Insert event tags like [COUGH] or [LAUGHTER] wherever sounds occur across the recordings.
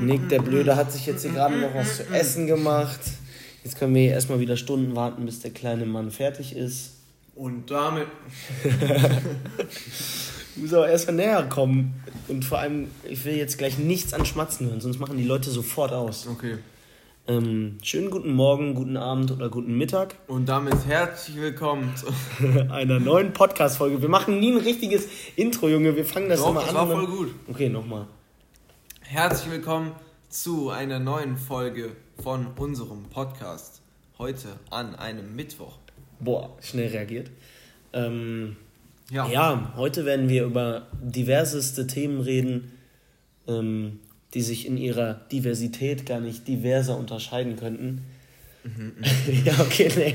Nick, der Blöde, hat sich jetzt hier gerade noch was zu essen gemacht. Jetzt können wir hier erstmal wieder Stunden warten, bis der kleine Mann fertig ist. Und damit. [LAUGHS] Du musst aber erstmal näher kommen. Und vor allem, ich will jetzt gleich nichts an Schmatzen hören, sonst machen die Leute sofort aus. Okay. Ähm, schönen guten Morgen, guten Abend oder guten Mittag. Und damit herzlich willkommen zu. [LAUGHS] einer neuen Podcast-Folge. Wir machen nie ein richtiges Intro, Junge. Wir fangen das Doch, immer das an. war und dann- voll gut. Okay, nochmal. Herzlich willkommen zu einer neuen Folge von unserem Podcast. Heute an einem Mittwoch. Boah, schnell reagiert. Ähm, Ja. ja, heute werden wir über diverseste Themen reden, ähm, die sich in ihrer Diversität gar nicht diverser unterscheiden könnten. [LAUGHS] ja, okay, nee.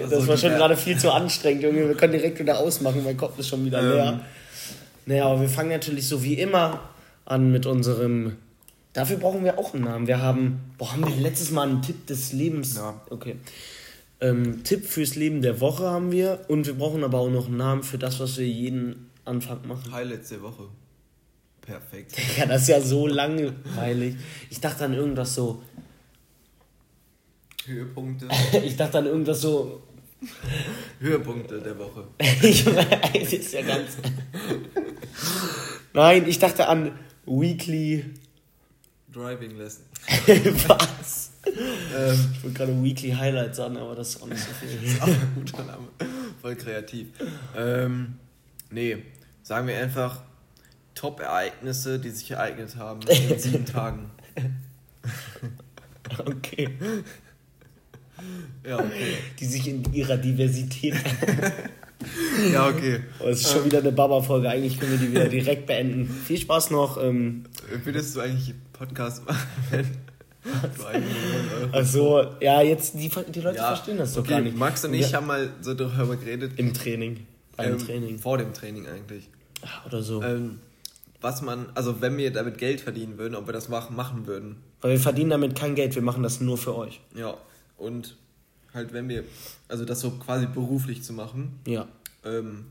Das Also war schon diver- gerade viel zu anstrengend, Junge. Wir können direkt wieder ausmachen, mein Kopf ist schon wieder Ähm. leer. Naja, aber wir fangen natürlich so wie immer an mit unserem. Dafür brauchen wir auch einen Namen. Wir haben. Boah, haben wir letztes Mal einen Tipp des Lebens. Ja. Okay. Ähm, Tipp fürs Leben der Woche haben wir. Und wir brauchen aber auch noch einen Namen für das, was wir jeden Anfang machen. Highlights der Woche. Perfekt. [LAUGHS] Ja, das ist ja so langweilig. Ich dachte an irgendwas so. Höhepunkte. [LAUGHS] Ich dachte an irgendwas so. [LAUGHS] Höhepunkte der Woche. Ich weiß, ist ja ganz. Nein, ich dachte an Weekly. Driving Lesson. [LAUGHS] Was? Ähm, Ich wollte gerade Weekly Highlights sagen, aber das ist auch nicht so viel. [LAUGHS] auch ein guter Name. Voll kreativ. Ähm, nee, sagen wir einfach Top-Ereignisse, die sich ereignet haben in sieben [LAUGHS] Tagen. Okay. Ja, okay. Die sich in ihrer Diversität. [LAUGHS] Ja, okay. Oh, es ist schon wieder eine Baba-Folge. Eigentlich können wir die wieder direkt beenden. [LAUGHS] Viel Spaß noch. Ähm, Würdest du eigentlich Podcast machen, also, [LAUGHS] ja, jetzt, die, die Leute Ja, verstehen das doch okay, gar nicht. Max und ich haben mal so darüber geredet. Im Training. Beim ähm, Training. Vor dem Training eigentlich. Oder so. Ähm, was man, also wenn wir damit Geld verdienen würden, ob wir das machen, machen würden. Weil wir verdienen damit kein Geld. Wir machen das nur für euch. Ja. Und halt, wenn wir, also das so quasi beruflich zu machen, Ja. Ähm,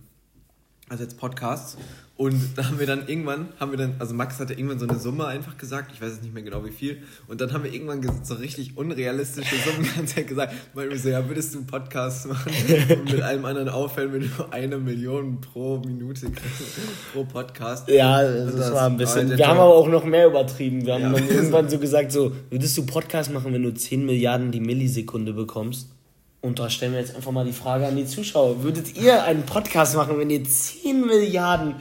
also jetzt Podcasts. Und da haben wir dann irgendwann, haben wir dann, also Max hatte irgendwann so eine Summe einfach gesagt, ich weiß jetzt nicht mehr genau wie viel. Und dann haben wir irgendwann so richtig unrealistische Summen [LAUGHS] die ganze Zeit gesagt. Weil wir so, ja, würdest du einen Podcast machen und mit allem anderen aufhören, wenn du eine Million pro Minute kriegst, pro Podcast. Ja, das, Das- war ein bisschen. Wir haben aber auch noch mehr übertrieben. Wir haben Ja. dann irgendwann so gesagt, so, würdest du Podcast machen, wenn du 10 Milliarden die Millisekunde bekommst? Und da stellen wir jetzt einfach mal die Frage an die Zuschauer. Würdet ihr einen Podcast machen, wenn ihr 10 Milliarden...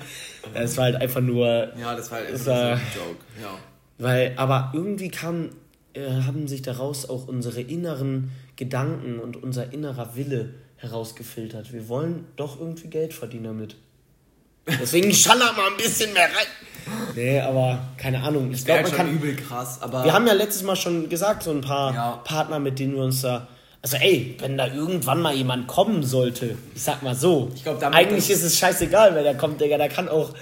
Das war halt einfach nur... Ja, das war, Das das war ein Joke. Ja. Weil, aber irgendwie kam, äh, haben sich daraus auch unsere inneren Gedanken und unser innerer Wille herausgefiltert. Wir wollen doch irgendwie Geld verdienen damit. Deswegen [LAUGHS] schaller mal ein bisschen mehr rein. Nee, aber keine Ahnung. Ich glaube, man schon kann. übel krass, aber. Wir haben ja letztes Mal schon gesagt, so ein paar Ja. Partner, mit denen wir uns da. Also ey, wenn da irgendwann mal jemand kommen sollte, ich sag mal so, Ich glaub, eigentlich ist es scheißegal, wer da kommt, Digga, da kann auch,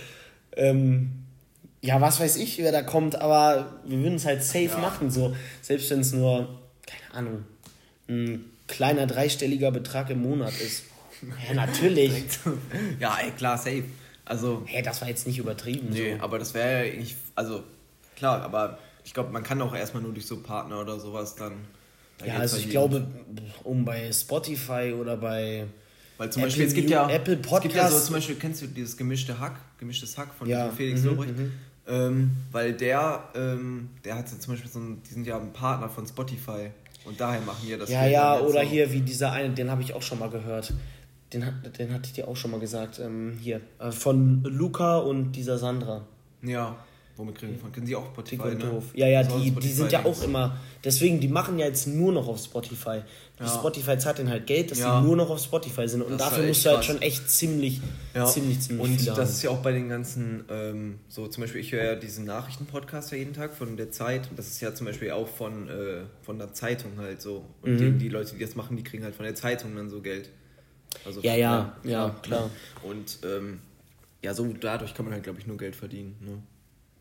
ähm, ja, was weiß ich, wer da kommt, aber wir würden es halt safe Ja. machen, so, selbst wenn es nur, keine Ahnung, ein kleiner dreistelliger Betrag im Monat ist. Ja, [LAUGHS] natürlich. ja, ey, klar, safe. Also, Hä, das war jetzt nicht übertrieben. nee, So. aber das wäre ja eigentlich. Also, klar, aber ich glaube, man kann auch erstmal nur durch so Partner oder sowas dann. Da Ja, also bei ich glaube, um bei Spotify oder bei Weil zum Apple Beispiel, es gibt ja. Apple Es gibt ja so zum Beispiel, kennst du dieses gemischte Hack? Gemischtes Hack von Ja, Felix mhm, Lobrecht? mhm. Ähm, weil der, ähm, der hat ja zum Beispiel so einen, die sind ja ein Partner von Spotify und daher machen die das. Ja, ja, jetzt oder so. hier wie dieser eine, den habe ich auch schon mal gehört. Den, hat- den hatte ich dir auch schon mal gesagt. Ähm, hier. Äh, von Luca und dieser Sandra. Ja, womit kriegen die von? Kennen sie auch Spotify? Dick und ne? doof. Ja, ja, So die, die sind ja auch immer. Deswegen, die machen ja jetzt nur noch auf Spotify. Die Ja. Spotify zahlt denen halt Geld, dass Ja. sie nur noch auf Spotify sind. Und Das dafür musst du halt krass. schon echt ziemlich, Ja. ziemlich, ziemlich Und das haben. ist ja auch bei den ganzen, ähm, so zum Beispiel, ich höre ja diesen Nachrichtenpodcast ja jeden Tag von der Zeit. Und das ist ja zum Beispiel auch von, äh, von der Zeitung halt so. Und Mhm. die, die Leute, die das machen, die kriegen halt von der Zeitung dann so Geld. Also, Ja, ja, ja, klar. Und ähm, ja, so dadurch kann man halt, glaube ich, nur Geld verdienen. Ne?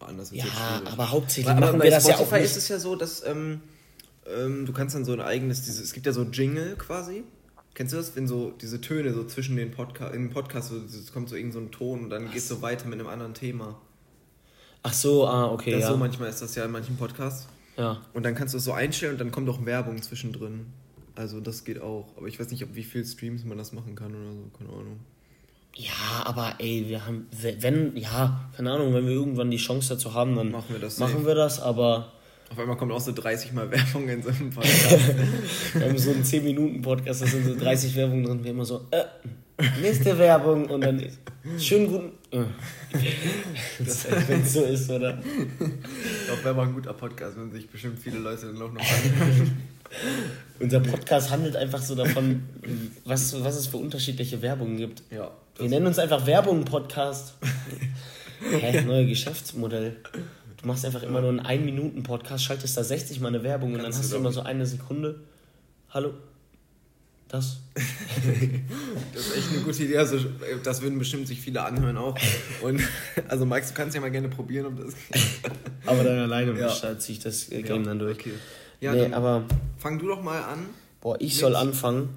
Anders wird's Ja, aber hauptsächlich Aber machen bei wir das ja auch Spotify nicht. ist es ja so, dass ähm, ähm, du kannst dann so ein eigenes, dieses, es gibt ja so Jingle quasi. Kennst du das, wenn so diese Töne so zwischen den Podcast, in Podcast, so, es kommt so irgend so ein Ton und dann geht es so weiter mit einem anderen Thema. Ach so, ah, okay, Das ja. So manchmal ist das ja in manchen Podcasts. Ja. Und dann kannst du es so einstellen und dann kommt auch Werbung zwischendrin. Also das geht auch. Aber ich weiß nicht, ob wie viel Streams man das machen kann oder so. Keine Ahnung. Ja, aber ey, wir haben, wenn, ja, keine Ahnung, wenn wir irgendwann die Chance dazu haben, dann Machen wir das machen safe. wir das, aber Auf einmal kommt auch so 30 Mal Werbung in so einem [LAUGHS] Podcast. wir haben so einen 10-Minuten-Podcast, da sind so 30 Werbungen drin, wir immer so, äh, nächste Werbung und dann schönen guten, äh. das wenn es so ist, oder? ich glaube, wäre mal ein guter Podcast, wenn sich bestimmt viele Leute dann auch noch anhören. Unser Podcast handelt einfach so davon, was, was es für unterschiedliche Werbungen gibt. Ja. Wir nennen uns einfach Werbung-Podcast. [LAUGHS] Hä, neue Geschäftsmodell. Du machst einfach immer nur einen 1-Minuten-Podcast, schaltest da 60 Mal eine Werbung und dann hast du immer so eine Sekunde. Hallo? Das? [LAUGHS] Das ist echt eine gute Idee. Also, das würden bestimmt sich viele anhören auch. Und also, Max, du kannst ja mal gerne probieren, ob das [LAUGHS] Aber dann alleine Ja. ja. ziehe ich das Game dann durch. Okay. Ja, nee, dann aber, fang du doch mal an. boah, ich soll anfangen.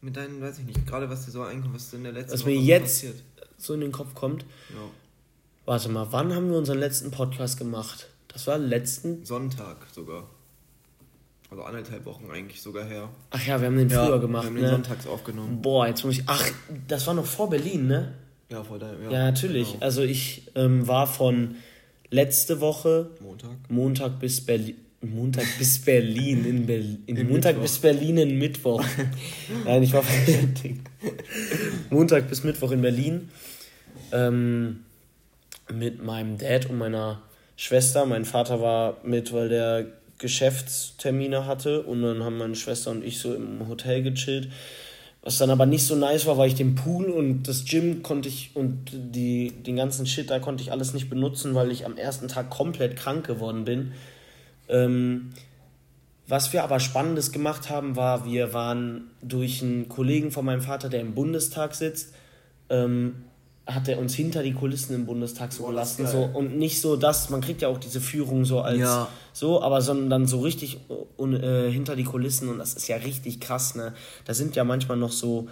Mit deinen, weiß ich nicht, gerade was dir so einkommt, was in der letzten Was Woche mir jetzt passiert. so in den Kopf kommt. Ja. Warte mal, wann haben wir unseren letzten Podcast gemacht? Das war letzten. Sonntag sogar. Also anderthalb Wochen eigentlich sogar her. Ach ja, wir haben den früher gemacht, Wir haben den ne? sonntags aufgenommen. Boah, jetzt muss ich. Ach, das war noch vor Berlin, ne? Ja, vor deinem. Ja, natürlich. genau. Also ich ähm, war von letzte Woche Montag. Montag bis Berlin. Montag bis Berlin in Berlin. In Montag Mittwoch. bis Berlin in Mittwoch. [LAUGHS] Nein, ich war von Montag bis Mittwoch in Berlin. Ähm, mit meinem Dad und meiner Schwester. Mein Vater war mit, weil der Geschäftstermine hatte. Und dann haben meine Schwester und ich so im Hotel gechillt. Was dann aber nicht so nice war, weil ich den Pool und das Gym konnte ich und die, den ganzen Shit da konnte ich alles nicht benutzen, weil ich am ersten Tag komplett krank geworden bin. Ähm, was wir aber Spannendes gemacht haben, war, wir waren durch einen Kollegen von meinem Vater, der im Bundestag sitzt, ähm, hat er uns hinter die Kulissen im Bundestag so gelassen. So, und nicht so das, man kriegt ja auch diese Führung so als Ja. so, aber sondern dann so richtig un, äh, hinter die Kulissen und das ist ja richtig krass, ne? Da sind ja manchmal noch so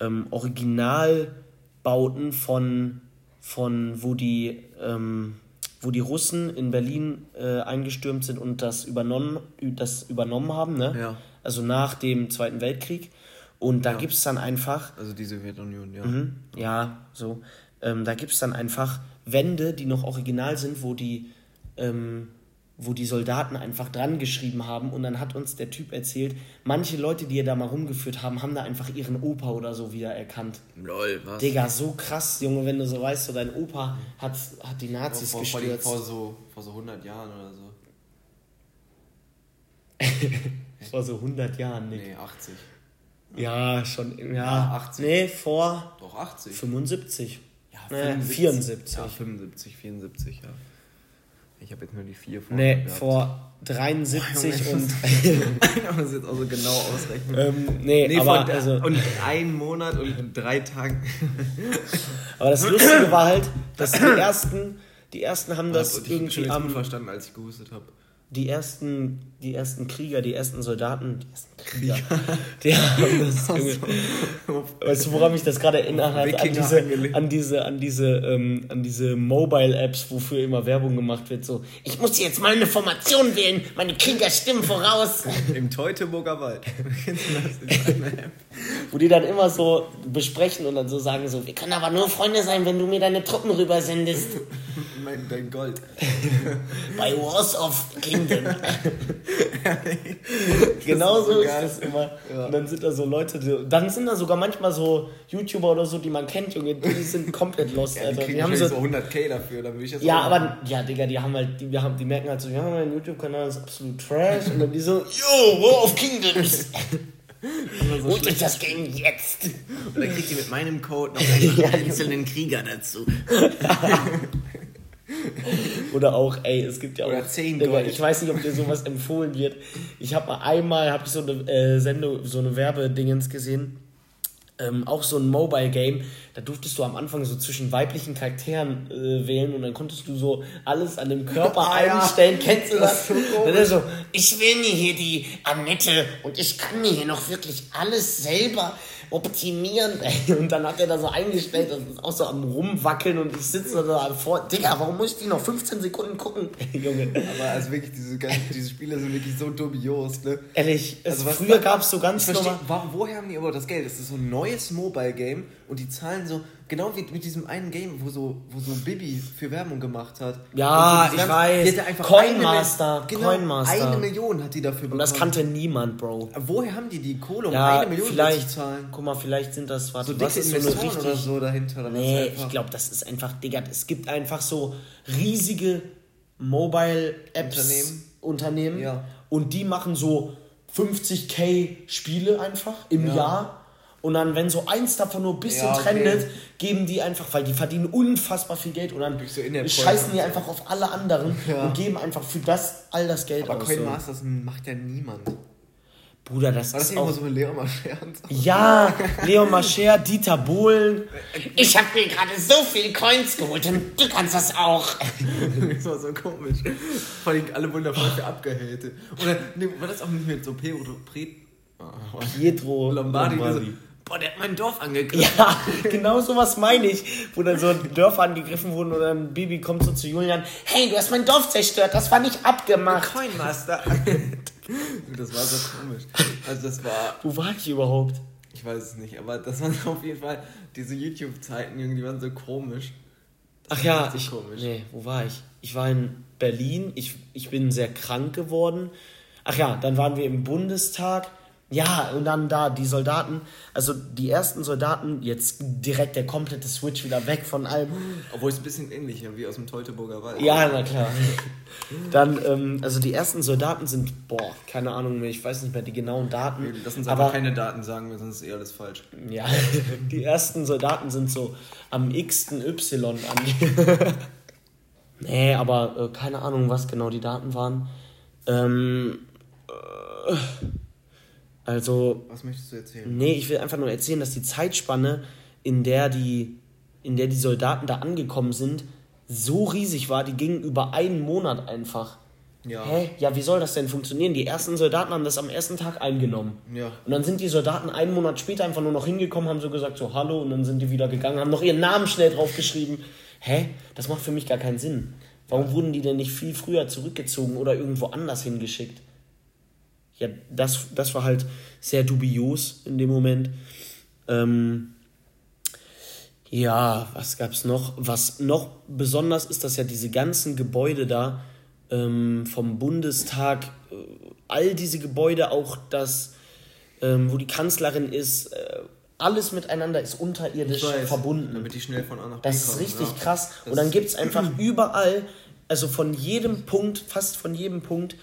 ähm, Originalbauten von, von wo die ähm, wo die Russen in Berlin äh, eingestürmt sind und das übernommen, das übernommen haben, ne? Ja. Also nach dem Zweiten Weltkrieg. Und da Ja. gibt es dann einfach Also die Sowjetunion, ja. Mhm, ja, so. Ähm, da gibt es dann einfach Wände, die noch original sind, wo die, ähm, wo die Soldaten einfach dran geschrieben haben. Und dann hat uns der Typ erzählt, manche Leute, die er da mal rumgeführt haben, haben da einfach ihren Opa oder so wieder erkannt. Lol, was? Digga, so krass, Junge, wenn du so weißt, so dein Opa hat, hat die Nazis vor, gestürzt. vor, so, vor so 100 Jahren oder so. [LAUGHS] Vor so 100 Jahren, Nick. Nee, 80. Ja, schon, ja. Ja, 80. Nee, vor Doch, 80. 75. Ja, Nee, 74. Ja, 75, 74, ja. Ich habe jetzt nur die 4 vor. Nee, gehabt. vor 73 Boah, Junge, und. [LAUGHS] Ich muss jetzt auch so genau ausrechnen. ähm, nee, Nee, aber, also, und einen Monat und drei Tagen. [LAUGHS] aber das Lustige war halt, dass die ersten, die ersten haben das ich schon irgendwie gut am. verstanden, als ich gehustet habe. Die ersten, die ersten Krieger, die ersten Soldaten, die ersten Krieger, die haben [LAUGHS] das [LAUGHS] irgendwie, Weißt du, woran mich das gerade erinnert hat? An diese, an diese, an diese, ähm, an diese Mobile-Apps, wofür immer Werbung gemacht wird. So, ich muss jetzt mal eine Formation wählen, meine Krieger stimmen voraus. [LAUGHS] Im Teutoburger Wald. Wo die dann immer so besprechen und dann so sagen so, wir können aber nur Freunde sein, wenn du mir deine Truppen rübersendest. mein, dein Gold. Bei Wars of Kingdom. [LAUGHS] genau so ist das immer. Ja. Und dann sind da so Leute, die, dann sind da sogar manchmal so YouTuber oder so, die man kennt, Junge, die sind komplett lost, Ja, die Alter. Die haben so, so 100k dafür, dann würde ich jetzt ja, aber, ja, Digga, die haben halt, die, wir haben, die merken halt so, ja, mein YouTube-Kanal ist absolut trash. Und dann die so, [LAUGHS] yo, War of Kingdoms. [LAUGHS] so Holt euch das Game jetzt. Und dann kriegt ihr mit meinem Code noch einen einzelnen Krieger dazu. [LAUGHS] Oder auch, ey, es gibt ja auch. Oder 10 Digga, Gold. ich weiß nicht, ob dir sowas [LAUGHS] empfohlen wird. Ich habe mal einmal hab ich so eine äh, Sendung, so eine Werbedingens gesehen. Ähm, auch so ein Mobile Game. Da durftest du am Anfang so zwischen weiblichen Charakteren äh, wählen und dann konntest du so alles an dem Körper [LAUGHS] Ah, ja. einstellen. Kennst du das? Das ist so dann so, ich will mir hier die Annette und ich kann mir hier noch wirklich alles selber optimieren. Ey. Und dann hat er da so eingestellt, das ist auch so am rumwackeln und ich sitze da vor. Digga, warum muss ich die noch 15 Sekunden gucken? [LAUGHS] Junge. Aber also wirklich, diese, diese Spiele sind wirklich so dubios, ne? Ehrlich, also früher gab es so ganz normal... Woher haben die aber das Geld? Das ist so ein neues Mobile-Game und die zahlen so genau wie mit diesem einen Game, wo so, wo so Bibi für Werbung gemacht hat. Ja, so ich weiß. Coinmaster. Eine, genau, Coinmaster. Eine Million hat die dafür bekommen. Und das kannte niemand, Bro. Woher haben die die Kohle, um ja, eine Million vielleicht, zu zahlen? Guck mal, vielleicht sind das, warte, so was ist so eine richtig, oder so dahinter? Oder nee, ich glaube, das ist einfach, Digga, es gibt einfach so riesige Mobile-Apps, Unternehmen, Unternehmen ja. und die machen so 50k Spiele einfach im ja. Jahr und dann, wenn so eins davon nur ein bisschen ja, okay. trendet, geben die einfach, weil die verdienen unfassbar viel Geld und dann so scheißen die einfach auf alle anderen ja. und geben einfach für das all das Geld Aber aus. Aber Coin Masters macht ja niemand. Bruder, das War das ist auch... so Leon Mascher? Ja, Leon Mascher, Dieter Bohlen. Ich habe mir gerade so viele Coins geholt und du kannst das auch. [LAUGHS] das war so komisch. Vor allem alle wundervoll für abgehatet. Oder nee, war das auch nicht mit so Pedro... Pietro Lombardi. Lombardi boah, der hat mein Dorf angegriffen. Ja, [LAUGHS] genau sowas meine ich, wo dann so Dörfer angegriffen wurden und dann Bibi kommt so zu Julian, hey, du hast mein Dorf zerstört, das war nicht abgemacht. Coinmaster. [LAUGHS] das war so komisch. Also das war... Wo war ich überhaupt? Ich weiß es nicht, aber das waren auf jeden Fall diese YouTube-Zeiten, die waren so komisch. Das Ach ja, ich, komisch. nee, wo war ich? Ich war in Berlin, ich, ich bin sehr krank geworden. Ach ja, dann waren wir im Bundestag ja, und dann da die Soldaten, also die ersten Soldaten, jetzt direkt der komplette Switch wieder weg von allem. Obwohl es ein bisschen ähnlich ja, wie aus dem Teutoburger Wald. Ja, na klar. dann, ähm, also die ersten Soldaten sind, boah, keine Ahnung mehr, ich weiß nicht mehr die genauen Daten. Lass uns aber keine Daten sagen, weil sonst ist eh alles falsch. Ja, [LAUGHS] die ersten Soldaten sind so am x-ten Y an. [LAUGHS] nee, aber äh, keine Ahnung, was genau die Daten waren. Ähm, äh, also. Was möchtest du erzählen? Nee, ich will einfach nur erzählen, dass die Zeitspanne, in der die, in der die Soldaten da angekommen sind, so riesig war, die ging über einen Monat einfach. Ja. Hä? Ja, wie soll das denn funktionieren? Die ersten Soldaten haben das am ersten Tag eingenommen. Ja. Und dann sind die Soldaten einen Monat später einfach nur noch hingekommen, haben so gesagt, so Hallo, und dann sind die wieder gegangen, haben noch ihren Namen schnell draufgeschrieben. Hä? Das macht für mich gar keinen Sinn. Warum wurden die denn nicht viel früher zurückgezogen oder irgendwo anders hingeschickt? Ja, das, das war halt sehr dubios in dem Moment. Ähm, ja, was gab's noch? Was noch besonders ist, dass ja diese ganzen Gebäude da ähm, vom Bundestag, äh, all diese Gebäude, auch das, ähm, wo die Kanzlerin ist, äh, alles miteinander ist unterirdisch weiß, verbunden. Damit die schnell von A nach B Das ist richtig ja. krass. Das Und dann gibt es einfach [CLEARS THROAT] überall, also von jedem Punkt, fast von jedem Punkt,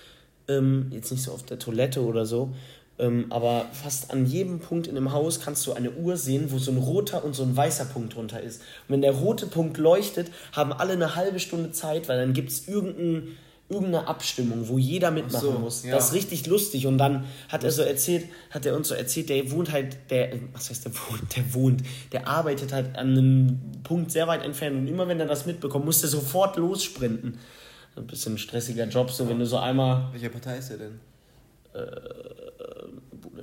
ähm, jetzt nicht so auf der Toilette oder so, ähm, aber fast an jedem Punkt in dem Haus kannst du eine Uhr sehen, wo so ein roter und so ein weißer Punkt drunter ist. Und wenn der rote Punkt leuchtet, haben alle eine halbe Stunde Zeit, weil dann gibt es irgendein, irgendeine Abstimmung, wo jeder mitmachen so, muss. Ja. Das ist richtig lustig. Und dann hat er so erzählt, hat er uns so erzählt, der wohnt halt, der, was heißt der wohnt, der wohnt, der arbeitet halt an einem Punkt sehr weit entfernt und immer wenn er das mitbekommt, muss er sofort lossprinten ein bisschen stressiger Job, so wenn du so einmal. Welche Partei ist er denn? Äh,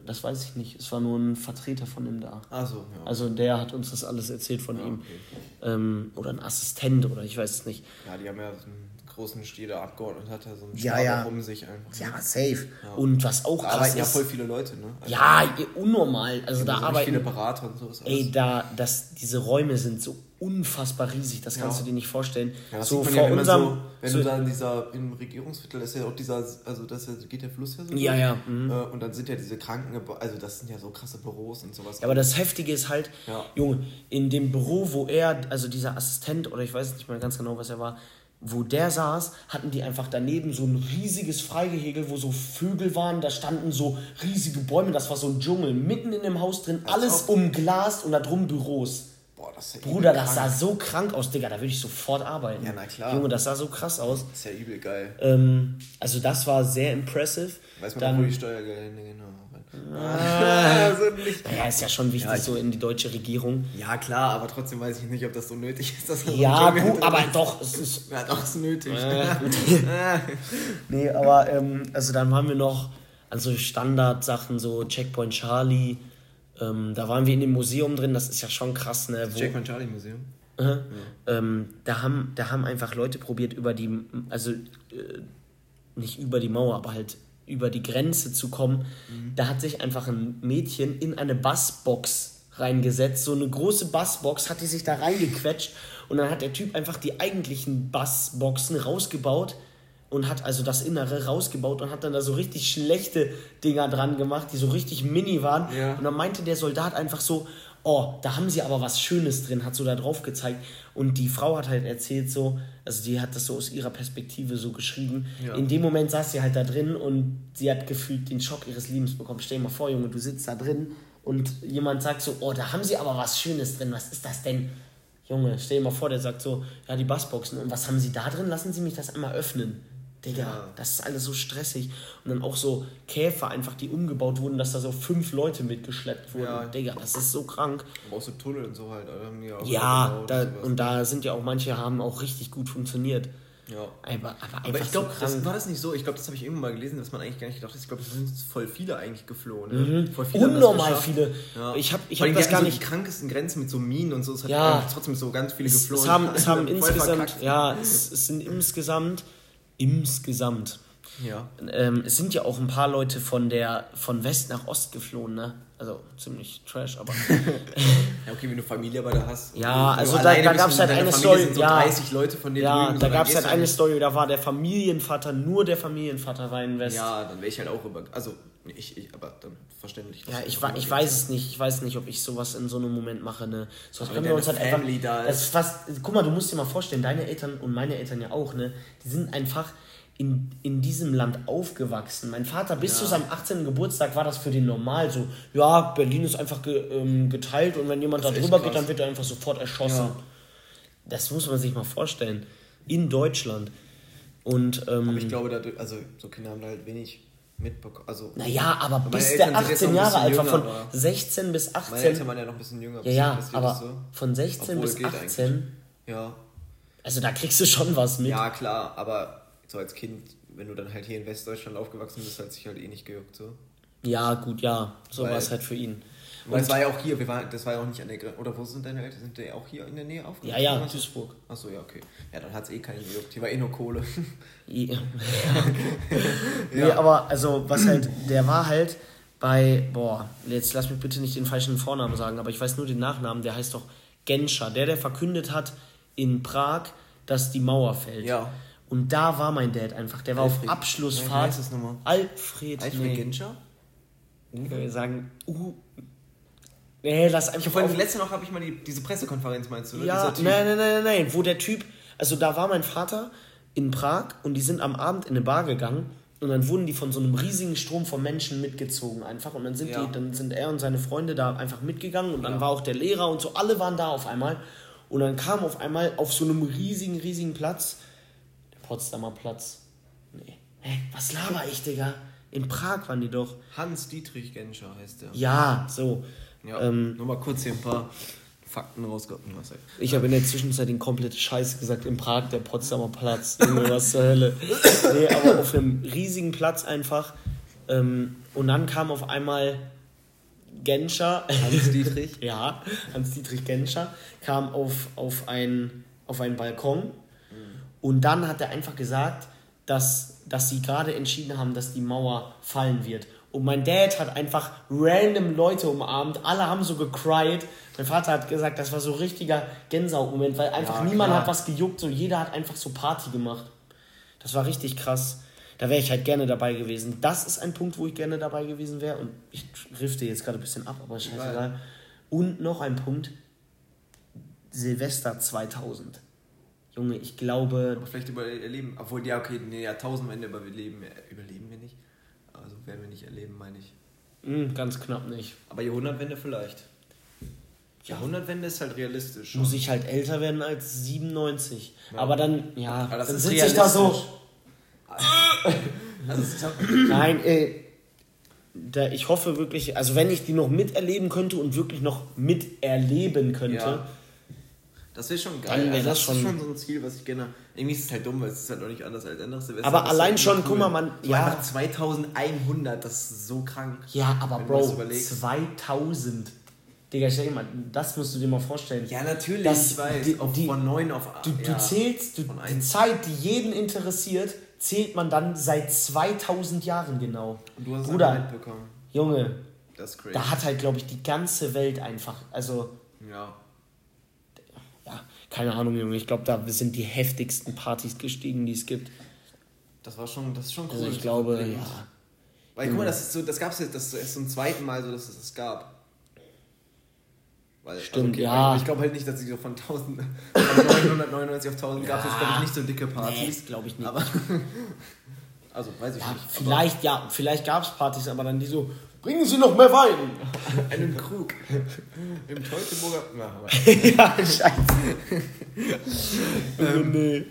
das weiß ich nicht. Es war nur ein Vertreter von ihm da. Ach so, ja. Also der hat uns das alles erzählt von ja, ihm. Okay. Ähm, oder ein Assistent oder ich weiß es nicht. Ja, die haben ja einen großen Stil der Abgeordneten hat er so einen ja, ja. um sich einfach. Ne? Ja, safe. Ja. Und was auch da krass ist. ja voll viele Leute, ne? Also ja, unnormal. Also da so arbeiten viele Berater und sowas. Ey, da, das, diese Räume sind so unfassbar riesig, das kannst ja. du dir nicht vorstellen. Ja, so vor ja, unserem, so, wenn so du da in dieser im Regierungsviertel ist ja auch dieser, also das geht der Fluss ja so. Ja, ja. Mhm. Äh, und dann sind ja diese Kranken, also das sind ja so krasse Büros und sowas. Ja, aber das Heftige ist halt. Junge, in dem Büro, wo er, also dieser Assistent oder ich weiß nicht mehr ganz genau, was er war, wo der saß, hatten die einfach daneben so ein riesiges Freigehegel, wo so Vögel waren, da standen so riesige Bäume, das war so ein Dschungel, mitten in dem Haus drin, alles umglast und da drum Büros. Boah, das ist ja Bruder, das sah so krank aus, Digga, da würde ich sofort arbeiten. Ja, na klar. Junge, das sah so krass aus. Das ist ja übel geil. Ähm, also das war sehr impressive. Weiß man Dann, wo die Steuergelder genau Ah, [LAUGHS] also nicht. Ja, ist ja schon wichtig, ja, so in die deutsche Regierung. Ja, klar, aber trotzdem weiß ich nicht, ob das so nötig ist. Dass ja, gut, aber [LAUGHS] doch, es ist. Ja, doch, es ist nötig. Äh, [LAUGHS] nee, aber, ähm, also dann haben wir noch, also Standardsachen, so Checkpoint Charlie, Ähm, da waren wir in dem Museum drin, das ist ja schon krass, ne? Das Jack Charlie Museum. Äh, ähm, da, haben, da haben einfach Leute probiert, über die, also äh, nicht über die Mauer, aber halt über die Grenze zu kommen. Mhm. Da hat sich einfach ein Mädchen in eine Bassbox reingesetzt, so eine große Bassbox, hat die sich da reingequetscht und dann hat der Typ einfach die eigentlichen Bassboxen rausgebaut und hat also das Innere rausgebaut und hat dann da so richtig schlechte Dinger dran gemacht, die so richtig mini waren. Ja. Und dann meinte der Soldat einfach so, oh, da haben sie aber was Schönes drin, hat so da drauf gezeigt. Und die Frau hat halt erzählt so, also die hat das so aus ihrer Perspektive so geschrieben. Ja. In dem Moment saß sie halt da drin und sie hat gefühlt den Schock ihres Lebens bekommen. Stell dir mal vor, Junge, du sitzt da drin und jemand sagt so, oh, da haben sie aber was Schönes drin, was ist das denn? Junge, stell dir mal vor, der sagt so, ja, die Bassboxen. Und was haben sie da drin? Lassen Sie mich das einmal öffnen. Digga, ja. das ist alles so stressig. Und dann auch so Käfer einfach, die umgebaut wurden, dass da so fünf Leute mitgeschleppt wurden. Ja. Digga, das ist so krank. Aber auch so Tunnel und so halt. ja, ja da, und, und da sind ja auch manche haben auch richtig gut funktioniert. Ja. Aber, aber, aber ich glaube, so war das nicht so. Ich glaube, das habe ich irgendwann mal gelesen, dass man eigentlich gar nicht gedacht hat. Ich glaube, es sind voll viele eigentlich geflohen. Ne? Mhm. Voll viele Unnormal viele. Ja. Ich habe ich hab das gar nicht. Die krankesten Grenzen mit so Minen und so. Es hat ja. trotzdem so ganz viele geflohen. Es haben, es [LAUGHS] haben insgesamt, ja, es, es sind insgesamt insgesamt. Ja. Ähm, es sind ja auch ein paar Leute von der von West nach Ost geflohen, ne? Also ziemlich trash, aber. [LAUGHS] ja, okay, wenn du Familie bei der hast. Ja, also da, da gab es halt eine Story. Sind so ja, 30 Leute von denen Ja, da gab es halt eine Story, da war der Familienvater, nur der Familienvater war in West. Ja, dann wäre ich halt auch über. Also, ich, ich aber dann verständlich. Ja, ich, ich, ich weiß es nicht. Ich weiß nicht, ob ich sowas in so einem Moment mache. Ne? So können wir uns halt einfach. Da ist. Das ist fast, guck mal, du musst dir mal vorstellen, deine Eltern und meine Eltern ja auch, ne? Die sind einfach in, in diesem Land aufgewachsen. Mein Vater, bis ja. zu seinem 18. Geburtstag war das für den normal so. Ja, Berlin ist einfach ge, ähm, geteilt und wenn jemand da drüber geht, dann wird er einfach sofort erschossen. Ja. Das muss man sich mal vorstellen. In Deutschland. Und, ähm, aber ich glaube, da, also so Kinder haben da halt wenig mitbekommen. Also, naja, aber bis der 18 Jahre alt war, von 16 bis 18. Meine Eltern waren ja noch ein bisschen jünger. Ja, ja, aber so. von 16 Obwohl, bis 18. Eigentlich. Ja. Also da kriegst du schon was mit. Ja, klar, aber so als Kind, wenn du dann halt hier in Westdeutschland aufgewachsen bist, hat sich halt eh nicht gejuckt so. Ja, gut, ja. So war es halt für ihn. Und das war ja auch hier, wir waren, das war ja auch nicht an der Grenze. Oder wo sind deine Eltern? Sind die auch hier in der Nähe aufgewachsen? Ja, ja, Duisburg. Achso, ja, okay. Ja, dann hat es eh keinen gejuckt. Hier war eh nur Kohle. [LAUGHS] [LAUGHS] [LAUGHS] ja. nee, aber also, was halt, der war halt bei, boah, jetzt lass mich bitte nicht den falschen Vornamen sagen, aber ich weiß nur den Nachnamen, der heißt doch Genscher. Der, der verkündet hat in Prag, dass die Mauer fällt. Ja. Und da war mein Dad einfach. Der war Alfred. auf Abschlussfahrt. Ja, wie heißt das nochmal? Alfred. Alfred nee. Genscher? Würde sagen, uh. Nee, lass einfach. Ich vorhin, letzte noch habe ich mal die, diese Pressekonferenz, meinst du? Ne? Ja, nein, nein, nein, nein, wo der Typ, also da war mein Vater in Prag und die sind am Abend in eine Bar gegangen und dann wurden die von so einem riesigen Strom von Menschen mitgezogen einfach und dann sind ja. die, dann sind er und seine Freunde da einfach mitgegangen und dann ja. war auch der Lehrer und so, alle waren da auf einmal und dann kam auf einmal auf so einem riesigen, riesigen Platz Potsdamer Platz. Nee. Hä, was laber ich, Digga? In Prag waren die doch. Hans-Dietrich Genscher heißt der. Ja, so. Ja, ähm, nur mal kurz hier ein paar Fakten rausgekommen. Ich habe in der Zwischenzeit den komplette Scheiß gesagt. In Prag der Potsdamer Platz. was zur Hölle. Nee, aber auf einem riesigen Platz einfach. Ähm, und dann kam auf einmal Genscher. Hans-Dietrich? [LAUGHS] ja, Hans-Dietrich Genscher kam auf, auf, ein, auf einen Balkon und dann hat er einfach gesagt, dass, dass sie gerade entschieden haben, dass die Mauer fallen wird. Und mein Dad hat einfach random Leute umarmt. Alle haben so gecried. Mein Vater hat gesagt, das war so richtiger Gänsehautmoment, weil einfach ja, niemand hat was gejuckt. So jeder hat einfach so Party gemacht. Das war richtig krass. Da wäre ich halt gerne dabei gewesen. Das ist ein Punkt, wo ich gerne dabei gewesen wäre. Und ich rifte jetzt gerade ein bisschen ab, aber scheißegal. Und noch ein Punkt. Silvester 2000. Junge, ich glaube. Aber vielleicht überleben, obwohl, ja, okay, nee, Jahrtausendwende überleben, überleben wir nicht. Also werden wir nicht erleben, meine ich. Mm, ganz knapp nicht. Aber Jahrhundertwende vielleicht. Jahrhundertwende ist halt realistisch. Muss ich halt älter werden als 97. Ja. Aber dann, ja, Aber dann sitze ich da so. also, Nein, ey. Da, ich hoffe wirklich, also wenn ich die noch miterleben könnte und wirklich noch miterleben könnte, ja Das wäre schon geil. Also das das, schon- ist schon so ein Ziel, was ich gerne. Irgendwie ist es halt dumm, weil es ist halt noch nicht anders als andere Silvester. Aber allein schon, guck mal, man- So ja. Einfach 2100, das ist so krank. Ja, aber du Bro, überlegst. 2000. Digga, stell dir mal, das musst du dir mal vorstellen. Ja, natürlich, Das- ich weiß. die- auf, die- von 9 auf Du, ja, du zählst, du, die. Zeit, die jeden interessiert, zählt man dann seit 2000 Jahren genau. Und du hast es Bruder, einfach mitbekommen. Junge, Das ist crazy. da hat halt, glaube ich, die ganze Welt einfach, also, ja. Ja, keine Ahnung, Junge, ich glaube, da sind die heftigsten Partys gestiegen, die es gibt. Das war schon, das ist schon cool. Also ich glaube, Und- ja. Weil guck mal, das ist so, das gab's jetzt, das ist zum zweiten Mal so, dass es das gab. Weil, Stimmt, okay, ja. Ich glaube halt nicht, dass sie so von 1000, von 999 auf 1000 gab es Ja. jetzt, glaube ich, nicht so dicke Nee, Partys. glaube ich nicht. Aber, [LAUGHS] also, weiß ich ja, nicht. vielleicht, ja, vielleicht gab es Partys, aber dann die so, bringen Sie noch mehr Wein. [LAUGHS] Einen Krug. Im Teutoburger. Na, aber, [LAUGHS] ja, scheiße. [LAUGHS] ähm, nee.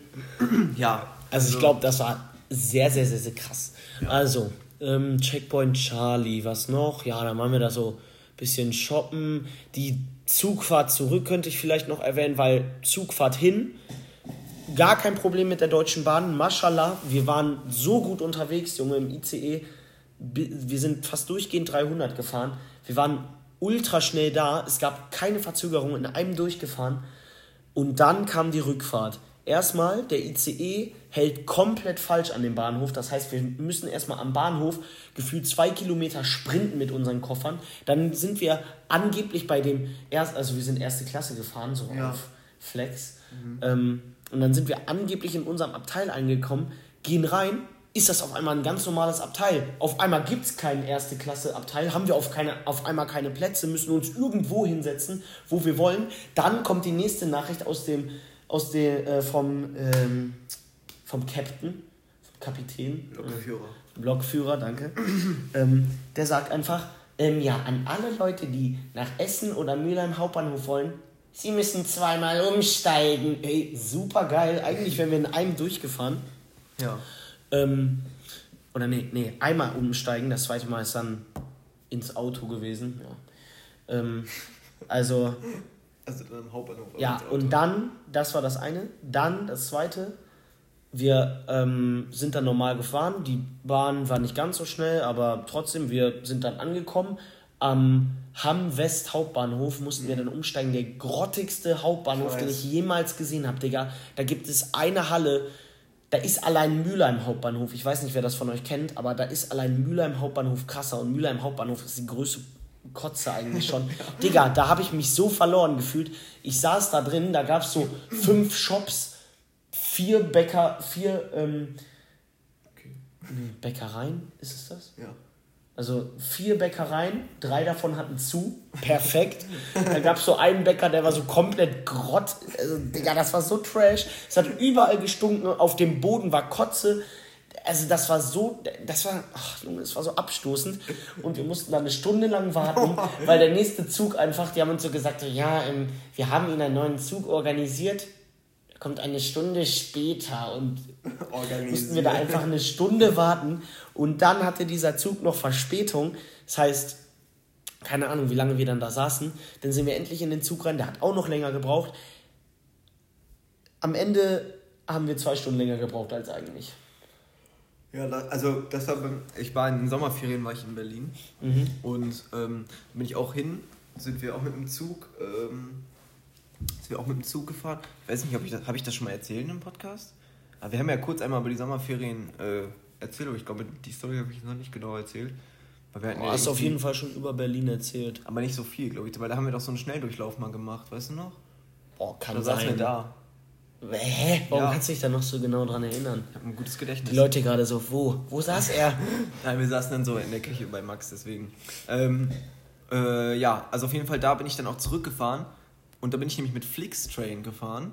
ja. Also ich glaube, das war sehr, sehr, sehr, sehr krass. Also, ähm, Checkpoint Charlie, was noch? Ja, dann machen wir da so ein bisschen shoppen. Die Zugfahrt zurück könnte ich vielleicht noch erwähnen, weil Zugfahrt hin, gar kein Problem mit der Deutschen Bahn. Mashallah, wir waren so gut unterwegs, Junge, im ICE. Wir sind fast durchgehend 300 gefahren. Wir waren ultra schnell da. Es gab keine Verzögerung, in einem durchgefahren. Und dann kam die Rückfahrt. Erstmal, der ICE hält komplett falsch an dem Bahnhof. Das heißt, wir müssen erstmal am Bahnhof gefühlt zwei Kilometer sprinten mit unseren Koffern. Dann sind wir angeblich bei dem erst, also wir sind erste Klasse gefahren, so Ja. auf Flex. Ähm, und dann sind wir angeblich in unserem Abteil angekommen, gehen rein, ist das auf einmal ein ganz normales Abteil. Auf einmal gibt es keinen erste Klasse Abteil, haben wir auf, keine, auf einmal keine Plätze, müssen uns irgendwo hinsetzen, wo wir wollen. Dann kommt die nächste Nachricht aus dem, aus der, äh, vom, ähm, vom Captain, vom Kapitän. Lokführer. Äh, Blockführer, danke. [CLEARS THROAT] ähm, der sagt einfach, ähm, ja, an alle Leute, die nach Essen oder Mülheim Hauptbahnhof wollen, sie müssen zweimal umsteigen. Ey, super geil. Eigentlich wären wir in einem durchgefahren. Ja. Ähm, oder nee, nee, einmal umsteigen. Das zweite Mal ist dann ins Auto gewesen. Ja. Ähm, also, Also dann am Hauptbahnhof. ja, und dann, das war das eine. Dann das zweite. Wir ähm, sind dann normal gefahren. Die Bahn war nicht ganz so schnell, aber trotzdem, wir sind dann angekommen. Am Hamm-West Hauptbahnhof mussten wir dann umsteigen. Der grottigste Hauptbahnhof, den ich jemals gesehen habe, Digga. Da gibt es eine Halle, da ist allein Mülheim Hauptbahnhof. Ich weiß nicht, wer das von euch kennt, aber da ist allein Mülheim Hauptbahnhof krasser. Und Mülheim Hauptbahnhof ist die größte Kotze eigentlich schon. [LAUGHS] Digga, da habe ich mich so verloren gefühlt. Ich saß da drin, da gab es so fünf Shops, vier Bäcker, vier ähm, Okay. Bäckereien, ist es das? Ja. Also vier Bäckereien, drei davon hatten zu. Perfekt. [LAUGHS] da gab es so einen Bäcker, der war so komplett grott. Also, Digga, das war so trash. Es hat überall gestunken, auf dem Boden war Kotze. Also das war so, das war, ach Junge, das war so abstoßend. Und wir mussten dann eine Stunde lang warten, [LAUGHS] weil der nächste Zug einfach, die haben uns so gesagt, so, ja, ähm, wir haben Ihnen einen neuen Zug organisiert. Kommt eine Stunde später und [LAUGHS] mussten wir da einfach eine Stunde warten und dann hatte dieser Zug noch Verspätung. Das heißt, keine Ahnung, wie lange wir dann da saßen. Dann sind wir endlich in den Zug rein, der hat auch noch länger gebraucht. Am Ende haben wir zwei Stunden länger gebraucht als eigentlich. Ja, also beim- ich war in den Sommerferien, war ich in Berlin Mhm. und ähm, bin ich auch hin, sind wir auch mit dem Zug, ähm, sind wir auch mit dem Zug gefahren. Ich weiß nicht, ob ich das, habe ich das schon mal erzählt im Podcast? Aber wir haben ja kurz einmal über die Sommerferien äh, erzählt, aber ich glaube, die Story habe ich noch nicht genau erzählt. Weil wir hatten Du ja hast auf jeden Fall schon über Berlin erzählt. Aber nicht so viel, glaube ich, weil da haben wir doch so einen Schnelldurchlauf mal gemacht, weißt du noch? Boah, kann Da saßen wir sein. da. Hä? Warum Ja. kannst du dich da noch so genau dran erinnern? Ich habe ein gutes Gedächtnis. Die Leute gerade so, wo? Wo saß er? [LAUGHS] Nein, wir saßen dann so in der Küche bei Max, deswegen. Ähm, äh, ja, also auf jeden Fall da bin ich dann auch zurückgefahren und da bin ich nämlich mit Flixtrain gefahren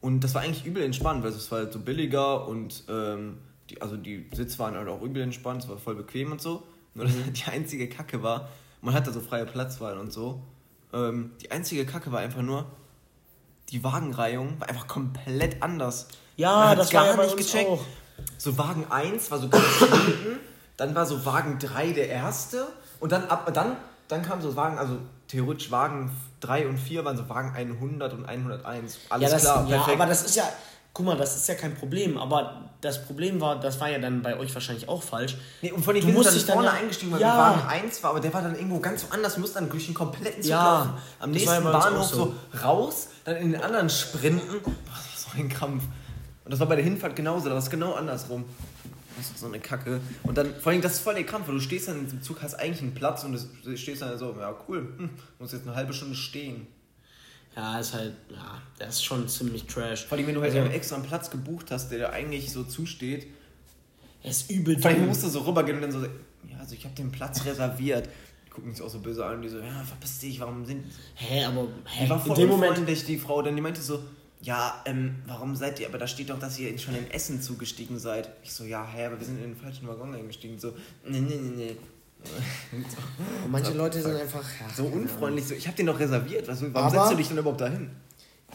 und das war eigentlich übel entspannt, weil es war halt so billiger und ähm, die, also die Sitze waren halt auch übel entspannt, es war voll bequem und so. Nur [LAUGHS] die einzige Kacke war, man hatte so freie Platzwahl und so. Ähm, die einzige Kacke war einfach nur, die Wagenreihung war einfach komplett anders. Ja, hat das gar war ja nicht gecheckt. auch. So Wagen 1 war so ganz hinten, dann war so Wagen 3 der erste und dann ab dann dann kam so Wagen, also theoretisch Wagen 3 und 4 waren so Wagen 100 und 101. Alles ja, das, klar, ja, perfekt. aber das ist ja, guck mal, das ist ja kein Problem. Aber das Problem war, das war ja dann bei euch wahrscheinlich auch falsch. Nee, und von wir musst dich dann vorne ja, eingestiegen, weil ja, wir Wagen 1 war, aber der war dann irgendwo ganz woanders. Wir mussten dann durch den kompletten Zug Ja, laufen. Am nächsten Bahnhof so. so. raus, dann in den anderen sprinten. Boah, das war so ein Krampf. Und das war bei der Hinfahrt genauso, da war es genau andersrum. Das ist so eine Kacke. Und dann, vor allem, das ist voll der Krampf, weil du stehst dann diesem Zug, hast eigentlich einen Platz und du stehst dann so, ja cool, hm, muss jetzt eine halbe Stunde stehen. Ja, ist halt, ja, das ist schon ziemlich trash. Vor allem, wenn du halt Also- extra einen Platz gebucht hast, der dir eigentlich so zusteht. Er ist übel Vor allem musst du so rübergehen und dann so, ja, also ich habe den Platz reserviert. Die gucken sich auch so böse an und die so, ja, verpiss dich, warum sind. Hä, aber hä, Die war in voll dem Moment, die Frau. Dann die meinte so, ja, ähm, warum seid ihr, aber da steht doch, dass ihr schon in Essen zugestiegen seid. Ich so, ja, hä, aber wir sind in den falschen Waggon eingestiegen. So, nee, nee, nee, nee. [LAUGHS] und manche Leute sind einfach ja, So unfreundlich, so, ich habe den doch reserviert. Was, warum Aber- setzt du dich denn überhaupt dahin?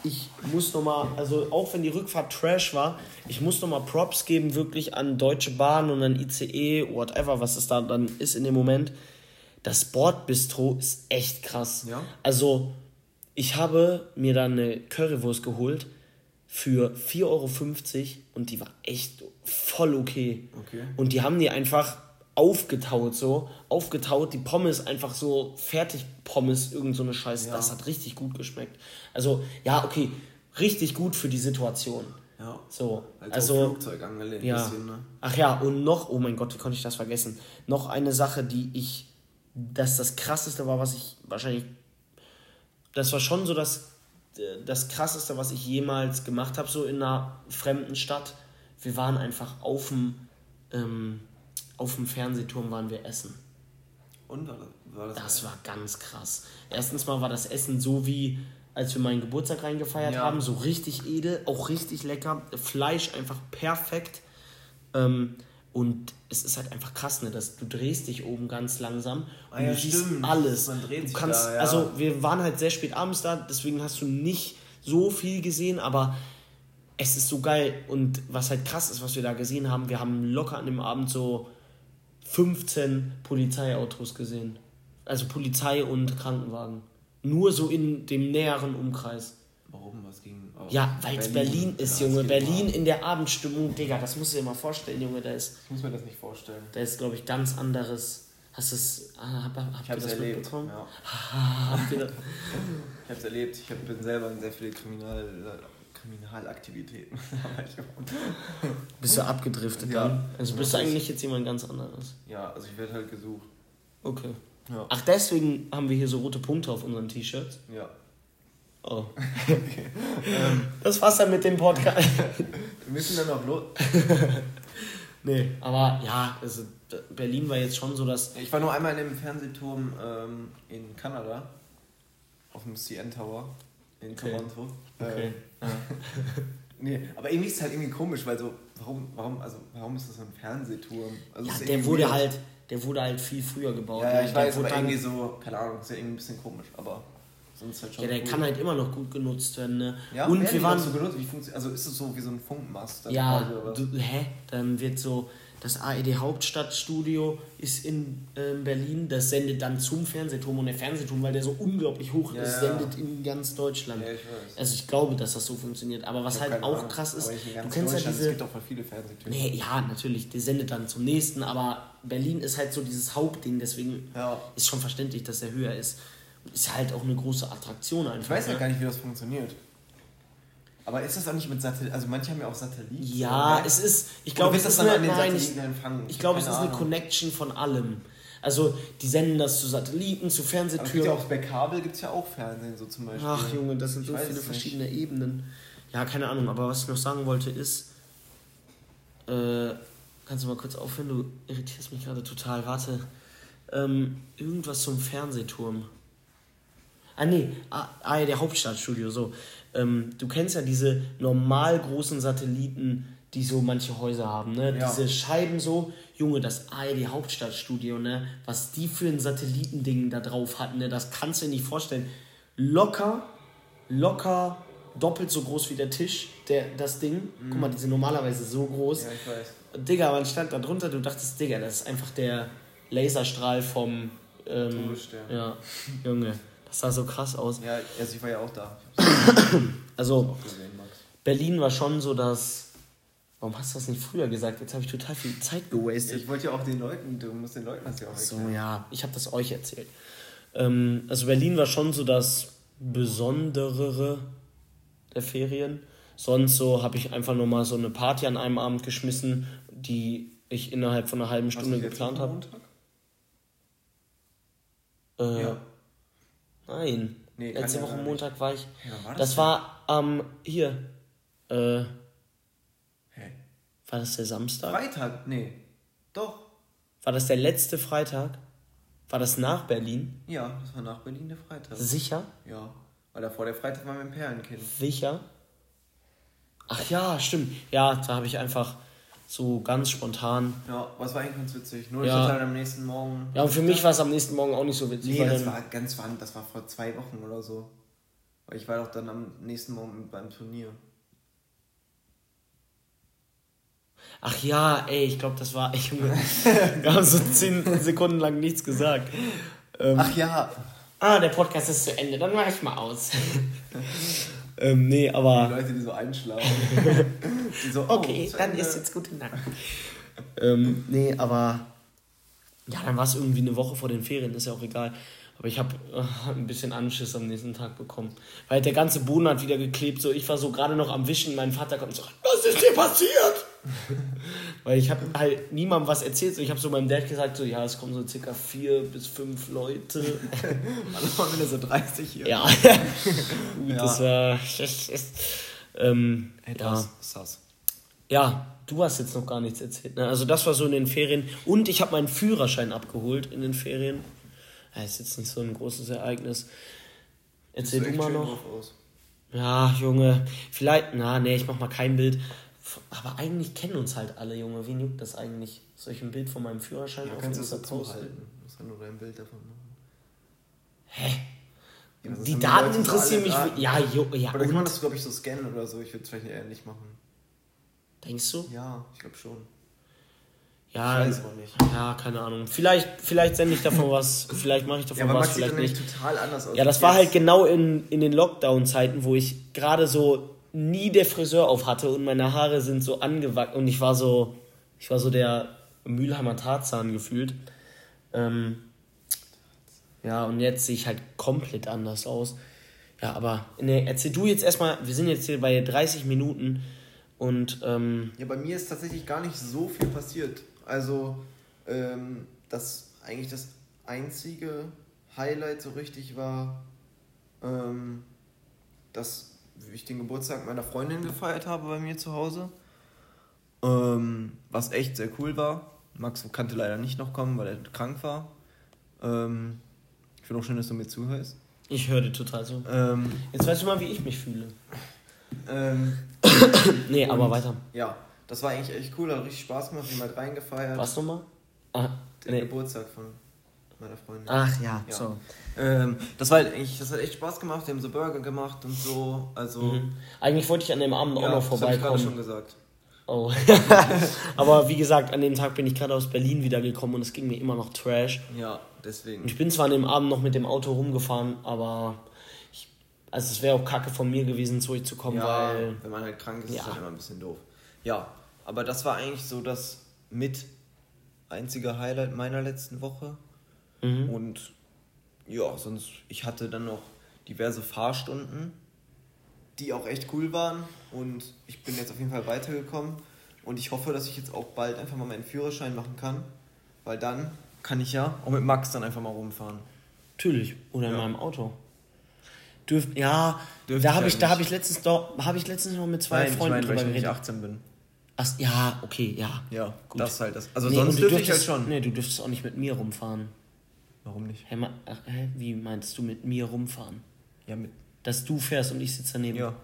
ich muss nochmal, also auch wenn die Rückfahrt Trash war, ich muss nochmal Props geben, wirklich an Deutsche Bahn und an ICE, whatever, was es da dann ist in dem Moment. Das Bordbistro ist echt krass. Ja? Also, ich habe mir dann eine Currywurst geholt für 4,50 Euro und die war echt voll okay. Okay. Und die haben die einfach aufgetaut so, aufgetaut, die Pommes einfach so fertig Pommes, irgend so eine Scheiße, Ja. das hat richtig gut geschmeckt. Also, ja, okay, richtig gut für die Situation. Ja. So, Halt also Flugzeug angelehnt ja. bisschen, ne? Ach ja, und noch, oh mein Gott, wie konnte ich das vergessen? Noch eine Sache, die ich, das das krasseste war, was ich wahrscheinlich, das war schon so das, das krasseste, was ich jemals gemacht habe, so in einer fremden Stadt. Wir waren einfach auf dem, ähm, auf dem Fernsehturm waren wir essen. Und war das, war das, Das war ganz krass. Erstens mal war das Essen so wie, als wir meinen Geburtstag reingefeiert Ja. haben, so richtig edel, auch richtig lecker. Fleisch einfach perfekt. Ähm, und es ist halt einfach krass, ne, dass du drehst dich oben ganz langsam und Ah ja, du siehst stimmt. alles. Man dreht du kannst, da, ja. also wir waren halt sehr spät abends da, deswegen hast du nicht so viel gesehen, aber es ist so geil. Und was halt krass ist, was wir da gesehen haben, wir haben locker an dem Abend so 15 Polizeiautos gesehen. Also Polizei und Krankenwagen. Nur so in dem näheren Umkreis. Warum? Was ging? Ja, weil es Berlin, ist, Ja, Junge. Berlin in der Abendstimmung, Digga, das musst du dir mal vorstellen, Junge. Da ist, Ich muss mir das nicht vorstellen. da ist glaube ich, ganz anderes. Hast du es. Ah, hab, habt Ich es das erlebt. mitbekommen? Ja. [LAUGHS] Ich habe es erlebt. Ich hab, bin selber in sehr viele Kriminal, Kriminalaktivitäten. [LAUGHS] Bist du abgedriftet Ja. dann? Also bist du eigentlich jetzt jemand ganz anderes? ja, also ich werde halt gesucht. Okay. Ja. Ach, deswegen haben wir hier so rote Punkte auf unseren T-Shirts. Ja. Oh. [LAUGHS] das war's dann mit dem Podcast. [LAUGHS] Wir müssen dann noch los. nee, aber ja, also Berlin war jetzt schon so, dass. Ich war nur einmal in dem Fernsehturm ähm, in Kanada. Auf dem CN Tower. In Okay. Toronto. Okay. Ähm, [LAUGHS] nee, aber irgendwie ist es halt irgendwie komisch, weil so, warum, warum, also, warum ist das so ein Fernsehturm? Also Ja, der wurde weird. halt, der wurde halt viel früher gebaut. Ja, ja, ne? ich der weiß, aber irgendwie so, keine Ahnung, ist ja irgendwie ein bisschen komisch, aber sonst halt schon. Ja, der cool. kann halt immer noch gut genutzt werden, ne? Ja, und wir waren. so genutzt, wie also ist es so wie so ein Funkmast? ja, du, hä? Dann wird so. Das AED Hauptstadtstudio ist in ähm, Berlin, das sendet dann zum Fernsehturm und der Fernsehturm, weil der so unglaublich hoch Ja, ist, ja. sendet in ganz Deutschland. Ja, ich weiß. Also ich glaube, dass das so funktioniert. Aber was halt auch Ahnung, krass ist, du kennst ja diese. Es gibt auch voll viele Fernsehtürme. Nee, ja, natürlich, der sendet dann zum nächsten, aber Berlin ist halt so dieses Hauptding, deswegen ist schon verständlich, dass der höher ist. Ist halt auch eine große Attraktion einfach. Ich weiß ja ne? gar nicht, wie das funktioniert. Aber ist das auch nicht mit Satelliten? Also manche haben ja auch Satelliten. Ja, oder? es ist, ich glaube, es ist eine, nein, ich, ich glaube, es ist eine Ahnung. Connection von allem. Also, die senden das zu Satelliten, zu Aber es gibt ja Fernsehtüren. auch bei Kabel gibt es ja auch Fernsehen, so zum Beispiel. Ach Junge, das sind Ich so viele es nicht. verschiedene Ebenen. Ja, keine Ahnung, aber was ich noch sagen wollte ist, äh, kannst du mal kurz aufhören, du irritierst mich gerade total, warte. Ähm, irgendwas zum Fernsehturm. Ah nee, ah, ah ja, der Hauptstadtstudio, so. Ähm, du kennst ja diese normal großen Satelliten, die so manche Häuser haben, ne? Ja. Diese Scheiben so, Junge, das ARD Hauptstadtstudio, ne? Was die für ein Satellitending da drauf hatten, ne? Das kannst du dir nicht vorstellen. Locker, locker doppelt so groß wie der Tisch, der, das Ding. Guck mal, die sind normalerweise so groß. Ja, ich weiß. Digga, man stand da drunter, du dachtest, Digga, das ist einfach der Laserstrahl vom Ähm, ja, Junge, das sah so krass aus. Ja, also ich war ja auch da. [COUGHS] Also, Auch gesehen. Berlin war schon so, dass. Warum hast du das nicht früher gesagt? Jetzt habe ich total viel Zeit gewastet. Ich wollte ja auch den Leuten, du musst den Leuten das ja auch So, erklären. ja, ich habe das euch erzählt. Ähm, also Berlin war schon so das Besonderere der Ferien. Sonst so habe ich einfach nur mal so eine Party an einem Abend geschmissen, die ich innerhalb von einer halben Hast du Stunde geplant habe. Montag? Äh, Ja. Nein. Nee, Letzte ja Woche nicht. Montag war ich. Ja, war das das war am hier. Äh, Hä? war das der Samstag? Freitag? Nee. Doch. War das der letzte Freitag? War das nach Berlin? Ja, das war nach Berlin der Freitag. Sicher? Ja. Weil davor der Freitag war dem Perlenkind. Sicher? Ach ja, stimmt. Ja, da habe ich einfach so ganz spontan. Ja, was war eigentlich ganz witzig. Nur Ja. ich hatte halt am nächsten Morgen. Ja, und für mich war es am nächsten Morgen auch nicht so witzig. Nee, das war ganz wann, das war vor zwei Wochen oder so. Weil ich war doch dann am nächsten Morgen beim Turnier. Ach ja, ey, ich glaube, das war. [LAUGHS] Ich, wir [LAUGHS] haben so zehn Sekunden lang nichts gesagt. Ähm, Ach ja. ah, der Podcast ist zu Ende, dann mach ich mal aus. [LAUGHS] ähm, nee, Die aber. Leute, die so einschlafen. [LAUGHS] die so, oh, Okay, dann Ende. ist jetzt gute Nacht. ähm, nee, aber. Ja, dann war es irgendwie eine Woche vor den Ferien, ist ja auch egal. Aber ich habe äh, ein bisschen Anschiss am nächsten Tag bekommen. Weil der ganze Boden hat wieder geklebt. So, ich war so gerade noch am Wischen. Mein Vater kommt so, was ist dir passiert? Weil ich habe halt niemandem was erzählt. So, ich habe so meinem Dad gesagt, so, ja, es kommen so circa vier bis fünf Leute. [LAUGHS] Alle waren wieder so 30 hier. ja. [LAUGHS] Gut, das war. ähm, ja. Etwas sass. Ja, du hast jetzt noch gar nichts erzählt. Ne? Also das war so in den Ferien. Und ich habe meinen Führerschein abgeholt in den Ferien. Ja, ist jetzt nicht so ein großes Ereignis. Erzähl du mal noch. Ja, Junge. Vielleicht, na, nee, ich mach mal kein Bild. Aber eigentlich kennen uns halt alle, Junge. Wen juckt das eigentlich? Soll ich ein Bild von meinem Führerschein Ja, auf kannst Insta dazu posten? musst ja nur dein Bild davon machen. Hä? Ja, Die Daten so interessieren mich. Daten. Ja, jo, ja. Oder kann man das, glaube ich, so scannen oder so? Ich würde es vielleicht eher nicht machen. Denkst du? Ja, ich glaube schon. Ja, Ich weiß nicht. ja, keine Ahnung. Vielleicht, vielleicht sende ich davon was. [LAUGHS] Vielleicht mache ich davon Ja, aber was, vielleicht nicht. total anders aus. Ja, das war jetzt. halt genau in, in den Lockdown-Zeiten, wo ich gerade so nie der Friseur auf hatte und meine Haare sind so angewachsen und ich war so, ich war so der Mülheimer Tarzan gefühlt. Ähm, ja, und jetzt sehe ich halt komplett anders aus. Ja, aber ne, erzähl du jetzt erstmal, wir sind jetzt hier bei 30 Minuten und ähm, Ja, bei mir ist tatsächlich gar nicht so viel passiert. Also, ähm, das eigentlich das einzige Highlight so richtig war, ähm, dass ich den Geburtstag meiner Freundin gefeiert habe bei mir zu Hause. Ähm, was echt sehr cool war. Max kannte leider nicht noch kommen, weil er krank war. Ähm, ich finde auch schön, dass du mir zuhörst. ich höre dir total so. Ähm, Jetzt weißt du mal, wie ich mich fühle. ähm, [COUGHS] Nee, aber weiter. ja, das war eigentlich echt cool, hat richtig Spaß gemacht, wir haben halt reingefeiert. Was nochmal? Ah, Den nee. Geburtstag von meiner Freundin. Ach ja, Ja. so. Ähm, das war halt eigentlich, das hat echt Spaß gemacht, wir haben so Burger gemacht und so. Also, Mhm. Eigentlich wollte ich an dem Abend auch ja, noch das hab ich gerade vorbeikommen. schon gesagt. Oh. [LAUGHS] Aber wie gesagt, an dem Tag bin ich gerade aus Berlin wiedergekommen und es ging mir immer noch Trash. Ja, deswegen. ich bin zwar an dem Abend noch mit dem Auto rumgefahren, aber ich, also es wäre auch kacke von mir gewesen, zurückzukommen, Ja, weil. wenn man halt krank ist, ist Ja. das halt immer ein bisschen doof. Ja, aber das war eigentlich so das mit einzige Highlight meiner letzten Woche. Mhm. Und ja, sonst, ich hatte dann noch diverse Fahrstunden, die auch echt cool waren. Und ich bin jetzt auf jeden Fall weitergekommen. Und ich hoffe, dass ich jetzt auch bald einfach mal meinen Führerschein machen kann. Weil dann kann ich ja auch mit Max dann einfach mal rumfahren. Natürlich. Oder in Ja. meinem Auto. Dürft, ja, Dürfte da ich habe ich, da habe ich letztens doch, habe ich letztens noch mit zwei Nein, ich Freunden drüber ich noch nicht geredet. 18 bin. Ach, ja, okay, ja. Ja, Gut. das halt das. Also Nee, sonst dürfte ich halt schon. Nee, du dürftest auch nicht mit mir rumfahren. Warum nicht? Hä, ma, ach, wie meinst du mit mir rumfahren? Ja, mit. Dass du fährst und ich sitze daneben. Ja.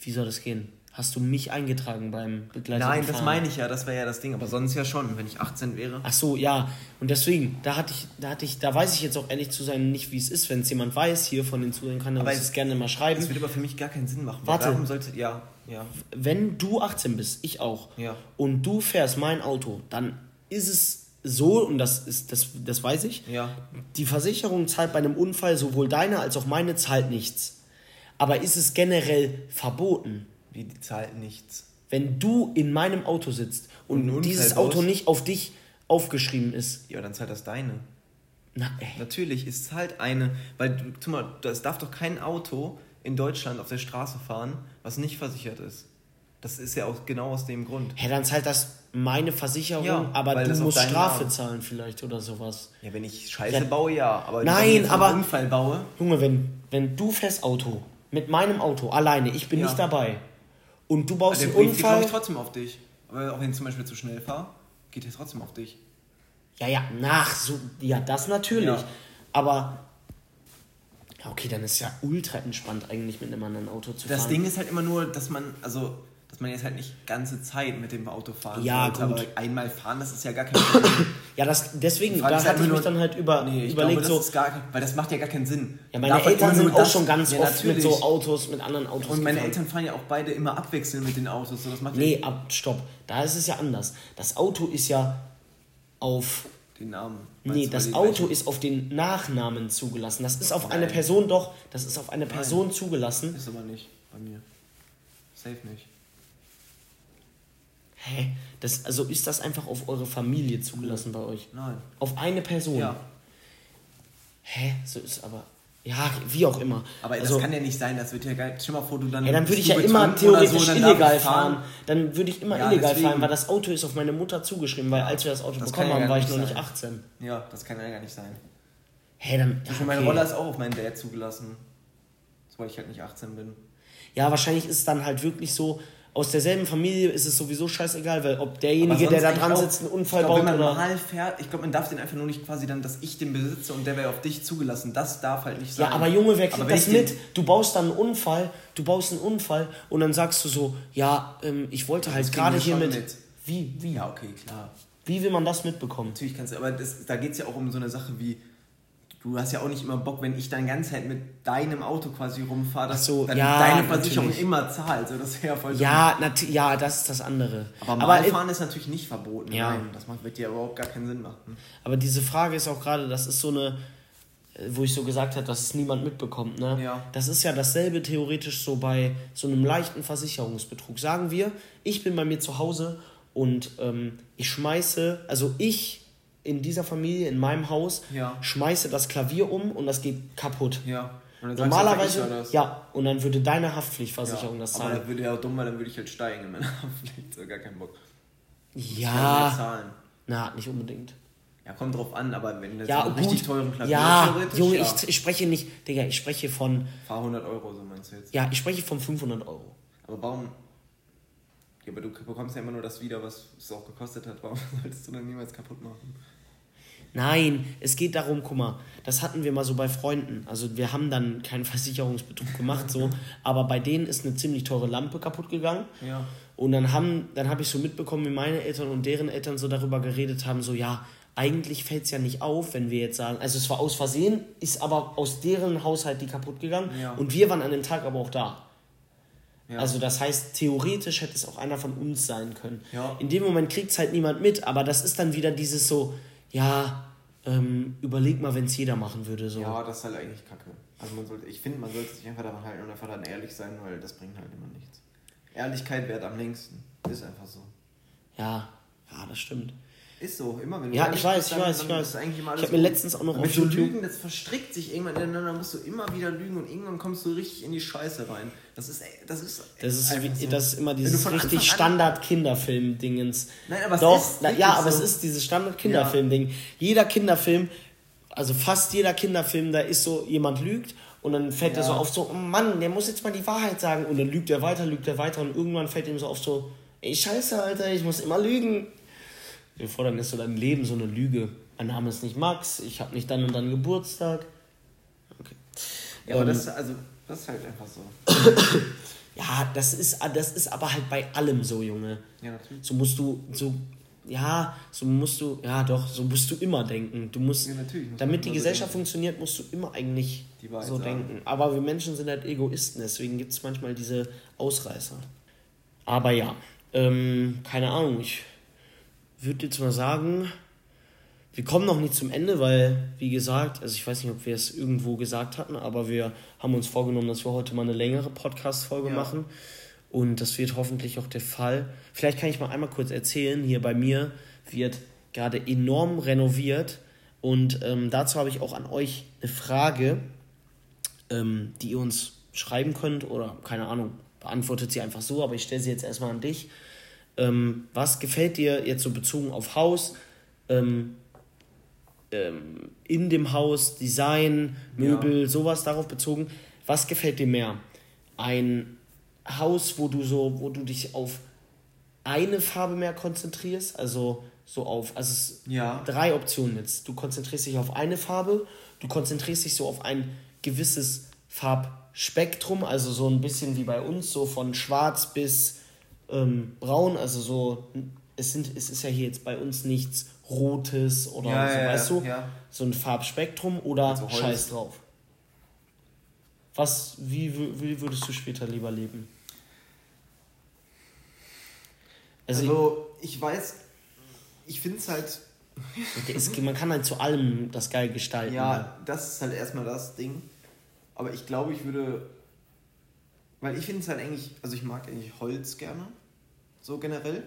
Wie soll das gehen? Hast du mich eingetragen beim begleiteten Nein, das meine ich ja, das wäre ja das Ding. Aber sonst ja schon, wenn ich 18 wäre. Ach so, ja. Und deswegen, da hatte ich, da hatte ich, da weiß ich jetzt auch ehrlich zu sein nicht, wie es ist, wenn es jemand weiß hier von den Zuhörern, kann er Aber uns es- das gerne mal schreiben. Das würde aber für mich gar keinen Sinn machen. Warte. Warum sollte. Ja, ja. Wenn du 18 bist, ich auch, Ja. und du fährst mein Auto, dann ist es so, und das ist, das, das weiß ich, Ja. die Versicherung zahlt bei einem Unfall sowohl deine als auch meine zahlt nichts. Aber ist es generell verboten, Wie die zahlt nichts. wenn du in meinem Auto sitzt und, Und dieses? Auto nicht auf dich aufgeschrieben ist? Ja, dann zahlt das deine. Na, ey. Natürlich ist es halt eine, weil du, guck mal, es darf doch kein Auto in Deutschland auf der Straße fahren, was nicht versichert ist. Das ist ja auch genau aus dem Grund. Hä, dann zahlt das meine Versicherung, Ja, aber du das musst Strafe Namen- zahlen vielleicht oder sowas. Ja, wenn ich Scheiße Ja. baue, ja. Aber Nein, wenn ich jetzt aber- einen Unfall baue, Junge, wenn, wenn du fährst Auto mit meinem Auto alleine, ich bin Ja. nicht dabei und du baust der einen Unfall. ich trotzdem auf dich. Aber auch wenn ich zum Beispiel zu schnell fahre, geht der trotzdem auf dich. Ja, ja, nach, so, ja, das natürlich. Ja. Aber, ja, okay, dann ist ja ultra entspannt eigentlich mit einem anderen Auto zu Das fahren. Ding ist halt immer nur, dass man, also, dass man jetzt halt nicht ganze Zeit mit dem Auto fahren Ja, sollte, gut. Aber einmal fahren, das ist ja gar kein Problem. [CLEARS THROAT] ja, das, deswegen, da hatte ich nur- mich dann halt über, Nee, ich überlegt, glaube, so, gar, weil das macht ja gar keinen Sinn. ja, meine Darf halt Eltern sind auch das- schon ganz ja, oft mit natürlich. so Autos, mit anderen Autos Und meine gefahren. Eltern fahren ja auch beide immer abwechselnd mit den Autos. So, das macht Nee, ab, stopp, da ist es ja anders. Das Auto ist ja auf den Namen. Nee, Meinst das Auto gleichen- ist auf den Nachnamen zugelassen. Das ist auf eine Nein. Person doch, das ist auf eine Person zugelassen. Ist aber nicht bei mir. Safe nicht. Hä? Das, also ist das einfach auf eure Familie zugelassen bei euch? Nein. Auf eine Person? Ja. Hä? So ist aber. Ja, wie auch immer. Aber also, das kann ja nicht sein, das wird ja geil. Stell mal vor, du dann. ja, dann würde ich ja immer theoretisch so, illegal ich fahren. Dann würde ich immer Ja, illegal deswegen. fahren, weil das Auto ist auf meine Mutter zugeschrieben, weil als wir das Auto Das bekommen ja haben, war ich noch nicht sein. 18. Ja, das kann ja gar nicht sein. Hä, dann. Ja, Ja, Meine okay. Roller ist auch auf meinen Dad zugelassen. Weil ich halt nicht 18 bin. ja, wahrscheinlich ist es dann halt wirklich so. Aus derselben Familie ist es sowieso scheißegal, weil ob derjenige, der da dran sitzt, einen Unfall glaub, baut wenn man oder. mal fährt, ich glaube, man darf den einfach nur nicht quasi dann, dass ich den besitze und der wäre auf dich zugelassen. Das darf halt nicht sein. Ja, aber Junge, wer kriegt das mit? Du baust dann einen Unfall, du baust einen Unfall und dann sagst du so, ja, ähm, ich wollte halt gerade hier mit. mit. Wie, wie? Ja, okay, klar. Wie will man das mitbekommen? Natürlich kannst du, aber das, da geht es ja auch um so eine Sache wie, du hast ja auch nicht immer Bock, wenn ich dann ganz halt mit deinem Auto quasi rumfahre, dass so, dann ja, deine Versicherung natürlich. immer zahlt. So, das wäre ja voll Ja, ja, das ist das andere. Aber fahren ist natürlich nicht verboten. Ja. Nein, das macht, wird dir überhaupt gar keinen Sinn machen. aber diese Frage ist auch gerade, das ist so eine, äh, wo ich so gesagt habe, dass es niemand mitbekommt. Ne? Ja. Das ist ja dasselbe theoretisch so bei so einem leichten Versicherungsbetrug. Sagen wir, ich bin bei mir zu Hause und ähm, ich schmeiße, also ich in dieser Familie, in meinem Haus, Ja. schmeiße das Klavier um und das geht kaputt. Ja. Und dann Normalerweise, du, das. ja, und dann würde deine Haftpflichtversicherung ja. das Aber zahlen. das würde ja auch dumm, weil dann würde ich halt steigen in meiner [LAUGHS] Haftpflicht. So, gar keinen Bock. Ich Ja, zahlen. na, nicht unbedingt. Ja, kommt drauf an, aber wenn das Ja, so richtig teuren Klavier ja, theoretisch, Junge, ja. Ich, ich spreche nicht, Digga, ich spreche von, Fahr 100 Euro, so meinst du jetzt. ja, ich spreche von 500 Euro. Aber warum? Ja, aber du bekommst ja immer nur das wieder, was es auch gekostet hat. Warum [LAUGHS] solltest du dann niemals kaputt machen? Nein, es geht darum, guck mal, das hatten wir mal so bei Freunden. Also wir haben dann keinen [LAUGHS] Versicherungsbetrug gemacht, so, aber bei denen ist eine ziemlich teure Lampe kaputt gegangen. Ja. Und dann haben, dann habe ich so mitbekommen, wie meine Eltern und deren Eltern so darüber geredet haben, so ja, eigentlich fällt es ja nicht auf, wenn wir jetzt sagen, also es war aus Versehen, ist aber aus deren Haushalt die kaputt gegangen Ja. und wir waren an dem Tag aber auch da. Ja. Also das heißt, theoretisch hätte es auch einer von uns sein können. Ja. In dem Moment kriegt es halt niemand mit, aber das ist dann wieder dieses so, ja, ähm, überleg mal, wenn es jeder machen würde. So. ja, das ist halt eigentlich kacke. Also man sollte, ich finde, man sollte sich einfach daran halten und einfach dann ehrlich sein, weil das bringt halt immer nichts. Ehrlichkeit währt am längsten. Ist einfach so. ja, ja, das stimmt. Ist so, immer wenn du Ja, ich weiß, bist, ich weiß, ich weiß. ist eigentlich immer Ich alles hab mir letztens auch noch auf so YouTube- Lügen, das verstrickt sich irgendwann ineinander, musst du immer wieder lügen und irgendwann kommst du richtig in die Scheiße rein. Das ist, das ist, Das ist, wie, so. das ist immer dieses richtig Standard-Kinderfilm-Dingens. Nein, aber es Doch, ist na, ja, aber so. es ist dieses Standard-Kinderfilm-Ding. Jeder Kinderfilm, also fast jeder Kinderfilm, da ist so, jemand lügt und dann fällt er Ja. so auf so, oh Mann, der muss jetzt mal die Wahrheit sagen. Und dann lügt er weiter, lügt er weiter und irgendwann fällt ihm so auf so, ey, scheiße, Alter, ich muss immer lügen. Wir fordern ist so dein Leben so eine Lüge. Mein Name ist nicht Max, ich habe nicht dann und dann Geburtstag. Okay. Ja, aber Ähm, das, also, das ist halt einfach so. [COUGHS] Ja, das ist, das ist aber halt bei allem so, Junge. Ja, natürlich. So musst du, so, ja, so musst du, ja doch, so musst du immer denken. Du musst, Ja, natürlich muss damit die so Gesellschaft denken. funktioniert, musst du immer eigentlich so sagen. denken. Aber wir Menschen sind halt Egoisten, deswegen gibt es manchmal diese Ausreißer. Aber ja, ähm, keine Ahnung, ich würde jetzt mal sagen, wir kommen noch nicht zum Ende, weil, wie gesagt, also ich weiß nicht, ob wir es irgendwo gesagt hatten, aber wir haben uns vorgenommen, dass wir heute mal eine längere Podcast-Folge ja. machen. Und das wird hoffentlich auch der Fall. Vielleicht kann ich mal einmal kurz erzählen, hier bei mir wird gerade enorm renoviert. Und ähm, dazu habe ich auch an euch eine Frage, ähm, die ihr uns schreiben könnt oder keine Ahnung, beantwortet sie einfach so, aber ich stelle sie jetzt erstmal an dich. Ähm, was gefällt dir jetzt so bezogen auf Haus? Ähm, ähm, in dem Haus, Design, Möbel, ja. sowas darauf bezogen. Was gefällt dir mehr? Ein Haus, wo du so, wo du dich auf eine Farbe mehr konzentrierst, also so auf, also es ja. drei Optionen jetzt. Du konzentrierst dich auf eine Farbe, du konzentrierst dich so auf ein gewisses Farbspektrum, also so ein bisschen wie bei uns, so von schwarz bis ähm, braun, also so, es, sind, es ist ja hier jetzt bei uns nichts Rotes oder ja, so, ja, weißt du? Ja. So ein Farbspektrum oder also Scheiß drauf. Was, wie, wie würdest du später lieber leben? Also, also ich, ich weiß, ich finde es halt. es, man kann halt zu allem das geil gestalten. Ja, ne? das ist halt erstmal das Ding. Aber ich glaube, ich würde. Weil ich finde es halt eigentlich. Also ich mag eigentlich Holz gerne. So generell.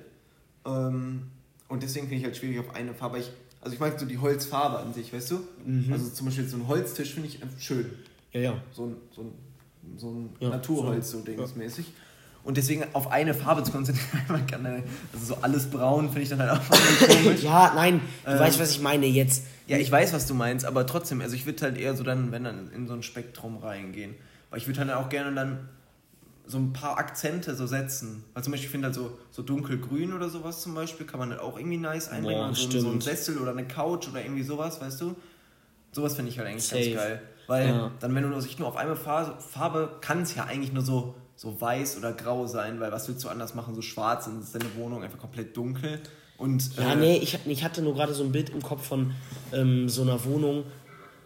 Ähm, und deswegen finde ich halt schwierig auf eine Farbe. Ich, also ich mag so die Holzfarbe an sich, weißt du? Mhm. Also zum Beispiel so ein Holztisch finde ich schön. Ja, ja. So ein, so ein, so ein ja, Naturholz, so, so dingsmäßig. Ja. Und deswegen auf eine Farbe zu konzentrieren, [LAUGHS] man kann also so alles braun finde ich dann halt auch [LAUGHS] komisch. ja, nein, du ähm, weißt, was ich meine jetzt. Ja, ich weiß, was du meinst, aber trotzdem, also ich würde halt eher so dann, wenn dann in so ein Spektrum reingehen. Weil ich würde halt auch gerne dann so ein paar Akzente so setzen. Weil zum Beispiel, ich finde halt so, so dunkelgrün oder sowas zum Beispiel, kann man halt auch irgendwie nice einbringen. Boah, so, so ein Sessel oder eine Couch oder irgendwie sowas, weißt du? Sowas finde ich halt eigentlich Safe. ganz geil. Weil ja. dann, wenn du sich nur auf eine Farbe, kann es ja eigentlich nur so, so weiß oder grau sein, weil was willst du anders machen? So schwarz, dann ist deine Wohnung einfach komplett dunkel. Und, ja, äh, nee, ich, ich hatte nur gerade so ein Bild im Kopf von ähm, so einer Wohnung,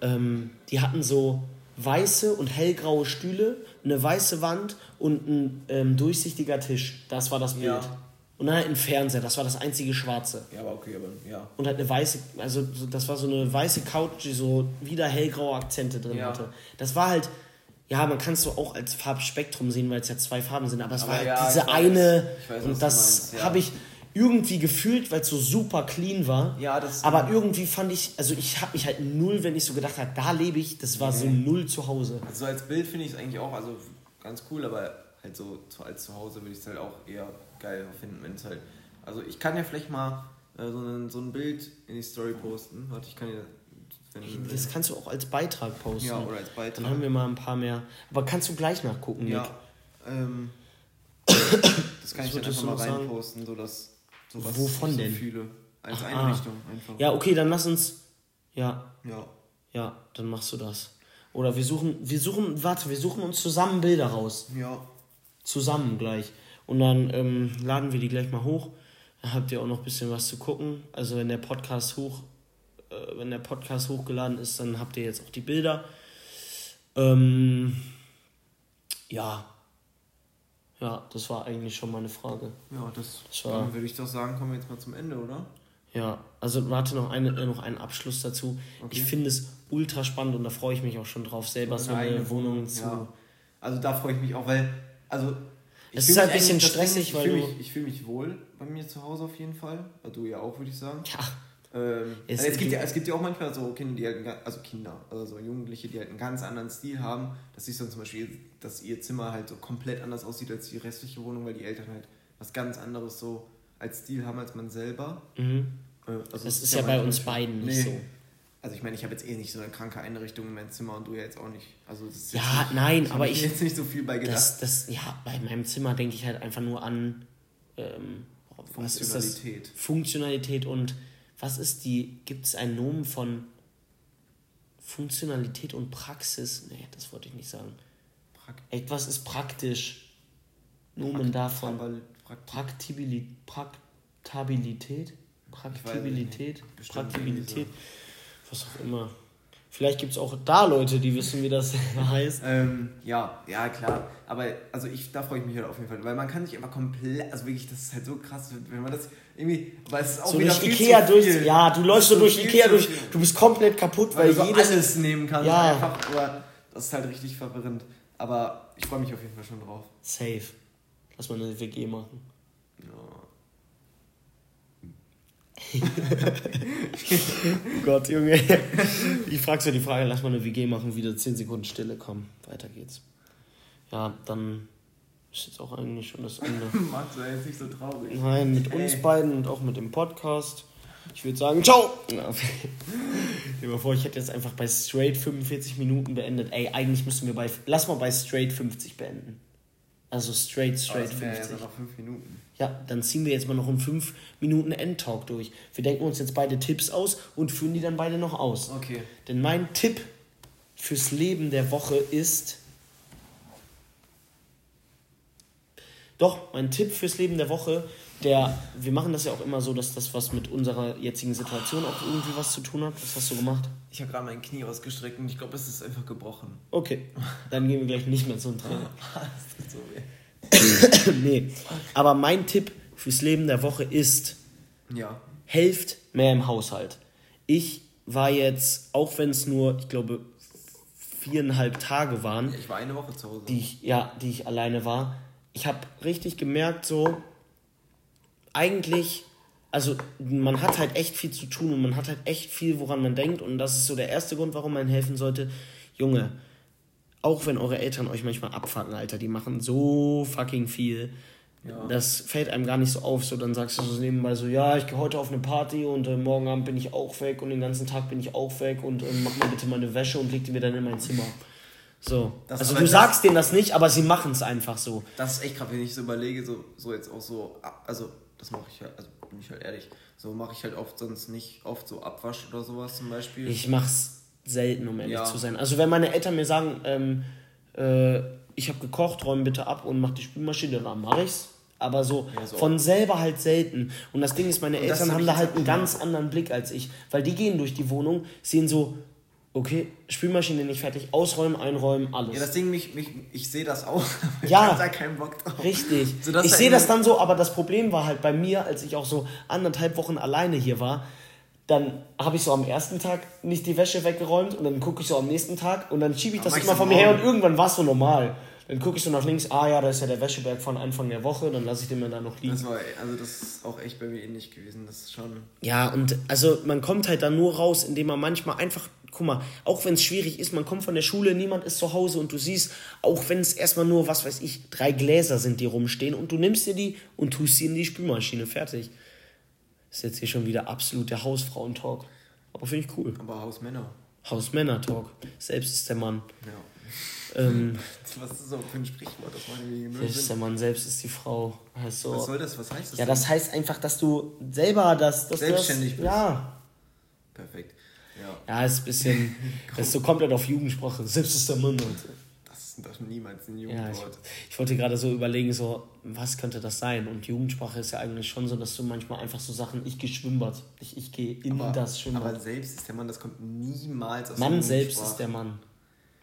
ähm, die hatten so weiße und hellgraue Stühle, eine weiße Wand und ein ähm, durchsichtiger Tisch. Das war das Bild. Ja. Und dann halt ein Fernseher, das war das einzige Schwarze. Ja, aber okay, aber ja. Und halt eine weiße, also das war so eine weiße Couch, die so wieder hellgraue Akzente drin ja. hatte. Das war halt, ja, man kann es so auch als Farbspektrum sehen, weil es ja zwei Farben sind, aber es aber war halt ja, diese eine. Weiß, und das habe ich, irgendwie gefühlt, weil es so super clean war. Ja, das. Aber irgendwie fand ich, also ich habe mich halt null, wenn ich so gedacht habe, da lebe ich, das war nee. so null zu Hause. Also als Bild finde ich es eigentlich auch, also ganz cool, aber halt so als zu Hause würde ich es halt auch eher geil finden, wenn es halt. Also ich kann ja vielleicht mal äh, so, ein, so ein Bild in die Story posten. Warte, ich kann ja. das kannst du auch als Beitrag posten. Ja, oder als Beitrag. Dann haben wir mal ein paar mehr. Aber kannst du gleich nachgucken, Nick? Ja. Ähm, [COUGHS] das kann ich dann einfach mal reinposten, sodass Sowas Wovon denn? So viele. Als Ach, Einrichtung ah. einfach. Ja, okay, dann lass uns. Ja. Ja. Ja, dann machst du das. Oder wir suchen, wir suchen, warte, wir suchen uns zusammen Bilder raus. Ja. Zusammen gleich. Und dann ähm, laden wir die gleich mal hoch. Dann habt ihr auch noch ein bisschen was zu gucken. Also wenn der Podcast hoch, äh, wenn der Podcast hochgeladen ist, dann habt ihr jetzt auch die Bilder. Ähm, ja, ja, das war eigentlich schon meine Frage. Ja, das, das war, dann würde ich doch sagen, kommen wir jetzt mal zum Ende, oder? Ja, also warte noch, eine, äh, noch einen Abschluss dazu. Okay. Ich finde es ultra spannend und da freue ich mich auch schon drauf, selber so eine Wohnung zu. Ja. Also da freue ich mich auch, weil, also. Es ist halt ein bisschen stressig, weil. Ich fühle mich, fühl mich wohl bei mir zu Hause auf jeden Fall. Du ja auch, würde ich sagen. Ja. Ähm, es, also es, gibt ja, es gibt ja auch manchmal so Kinder, die halt, also Kinder, also so Jugendliche, die halt einen ganz anderen Stil haben. Das siehst du dann zum Beispiel, dass ihr Zimmer halt so komplett anders aussieht als die restliche Wohnung, weil die Eltern halt was ganz anderes so als Stil haben als man selber. Mhm. Äh, also das ist, ist ja, bei uns beiden nicht nee. so. Also ich meine, ich habe jetzt eh nicht so eine kranke Einrichtung in meinem Zimmer und du ja jetzt auch nicht. Also das ist ja, nicht, nein, ich aber ich jetzt nicht so viel bei gedacht. Das, das, ja, bei meinem Zimmer denke ich halt einfach nur an ähm, Funktionalität. Funktionalität und was ist die, gibt es einen Nomen von Funktionalität und Praxis? Nee, das wollte ich nicht sagen. Prakt Etwas ist praktisch. Nomen davon. Praktibilität. Praktabilität? Praktibilität? Praktibilität? Was auch immer. Vielleicht gibt es auch da Leute, die wissen, wie das [LAUGHS] heißt. Ähm, ja, ja, klar. Aber also ich, da freue ich mich halt auf jeden Fall. Weil man kann sich einfach komplett, also wirklich, das ist halt so krass, wenn man das irgendwie, weil es ist auch So wieder durch Ikea durch. Ja, du läufst so durch Ikea durch. Du bist komplett kaputt, weil weil du so jedes. alles nehmen kannst. Ja. Einfach, aber das ist halt richtig verwirrend. Aber ich freue mich auf jeden Fall schon drauf. Safe. Lass mal eine WG machen. Ja. Oh [LAUGHS] Gott, Junge. Ich frag so die Frage, lass mal eine WG machen, wieder 10 Sekunden Stille, komm, weiter geht's. Ja, dann ist jetzt auch eigentlich schon das Ende. [LAUGHS] Max, sei jetzt nicht so traurig. Nein, mit uns Ey. beiden und auch mit dem Podcast. Ich würde sagen, ciao! Stell vor, ich hätte jetzt einfach bei straight 45 Minuten beendet. Ey, eigentlich müssen wir bei. Lass mal bei straight 50 beenden. Also straight, straight Aber das wären 50. Ja noch fünf Minuten. Ja, dann ziehen wir jetzt mal noch einen 5 Minuten Endtalk durch. Wir denken uns jetzt beide Tipps aus und führen die dann beide noch aus. Okay. Denn mein Tipp fürs Leben der Woche ist. Doch, mein Tipp fürs Leben der Woche, der. Wir machen das ja auch immer so, dass das was mit unserer jetzigen Situation auch irgendwie was zu tun hat. Was hast du gemacht? Ich habe gerade mein Knie ausgestreckt und ich glaube, es ist einfach gebrochen. Okay, dann gehen wir gleich nicht mehr zum Training. das tut so weh. [COUGHS] nee, aber mein Tipp fürs Leben der Woche ist. Ja. helft mehr im Haushalt. Ich war jetzt, auch wenn es nur, ich glaube, viereinhalb Tage waren, Ich war eine Woche zu Hause. die ich, ja, die ich alleine war, ich habe richtig gemerkt, so, eigentlich, also man hat halt echt viel zu tun und man hat halt echt viel, woran man denkt und das ist so der erste Grund, warum man helfen sollte. Junge, auch wenn eure Eltern euch manchmal abfacken, Alter, die machen so fucking viel. Ja. Das fällt einem gar nicht so auf. So, dann sagst du so nebenbei so, ja, ich gehe heute auf eine Party und äh, morgen Abend bin ich auch weg und den ganzen Tag bin ich auch weg und äh, mach mir bitte meine Wäsche und leg die mir dann in mein Zimmer. So. Das- also du sagst denen das nicht, aber sie machen es einfach so. Das ist echt krass, wenn ich so überlege, so, so jetzt auch so, also das mache ich halt, also bin ich halt ehrlich, so mache ich halt oft sonst nicht oft so Abwasch oder sowas zum Beispiel. Ich mach's selten, um ehrlich Ja. zu sein. Also wenn meine Eltern mir sagen, ähm, äh, ich habe gekocht, räum bitte ab und mach die Spülmaschine, dann mache ich's. Aber so, Ja, so. von selber halt selten. Und das Ding ist, meine Und Eltern hab haben da halt einen ganz anderen Blick als ich. Weil die gehen durch die Wohnung, sehen so, okay, Spülmaschine nicht fertig, ausräumen, einräumen, alles. ja, das Ding, mich, mich, ich sehe das auch, [LAUGHS] Ja. ich hab da keinen Bock drauf. Richtig. So, ich sehe das dann so, aber das Problem war halt bei mir, als ich auch so anderthalb Wochen alleine hier war, dann habe ich so am ersten Tag nicht die Wäsche weggeräumt und dann gucke ich so am nächsten Tag und dann schiebe ich das immer von mir her und irgendwann war es so normal. Dann gucke ich so nach links, ah ja, da ist ja der Wäscheberg von Anfang der Woche, dann lasse ich den mir da noch liegen. Das war, also das ist auch echt bei mir ähnlich gewesen, das ist schon, Ja, und also man kommt halt dann nur raus, indem man manchmal einfach, guck mal, auch wenn es schwierig ist, man kommt von der Schule, niemand ist zu Hause und du siehst, auch wenn es erstmal nur, was weiß ich, drei Gläser sind, die rumstehen und du nimmst dir die und tust sie in die Spülmaschine, fertig. Ist jetzt hier schon wieder absolut der Hausfrauentalk. Aber finde ich cool. aber Hausmänner. Hausmänner-Talk. Selbst ist der Mann. Ja. Ähm, [LAUGHS] Was ist das auch für ein Sprichwort, das selbst ist der. Mann, selbst ist die Frau. Heißt so. Was soll das, was heißt das? Ja, denn? das heißt einfach, dass du selber das. Dass Selbstständig du bist. das, Ja, Perfekt. Ja, Ja, ist ein bisschen. [LAUGHS] das ist so komplett auf Jugendsprache. Selbst ist der Mann. Und, das ist doch niemals ein ja, ich, Jugendwort. ich wollte gerade so überlegen, so, was könnte das sein? Und Jugendsprache ist ja eigentlich schon so, dass du manchmal einfach so Sachen, ich gehe Schwimmbad. Ich, ich gehe in aber, das Schwimmbad. aber selbst ist der Mann, das kommt niemals aus Mann selbst ist der Mann.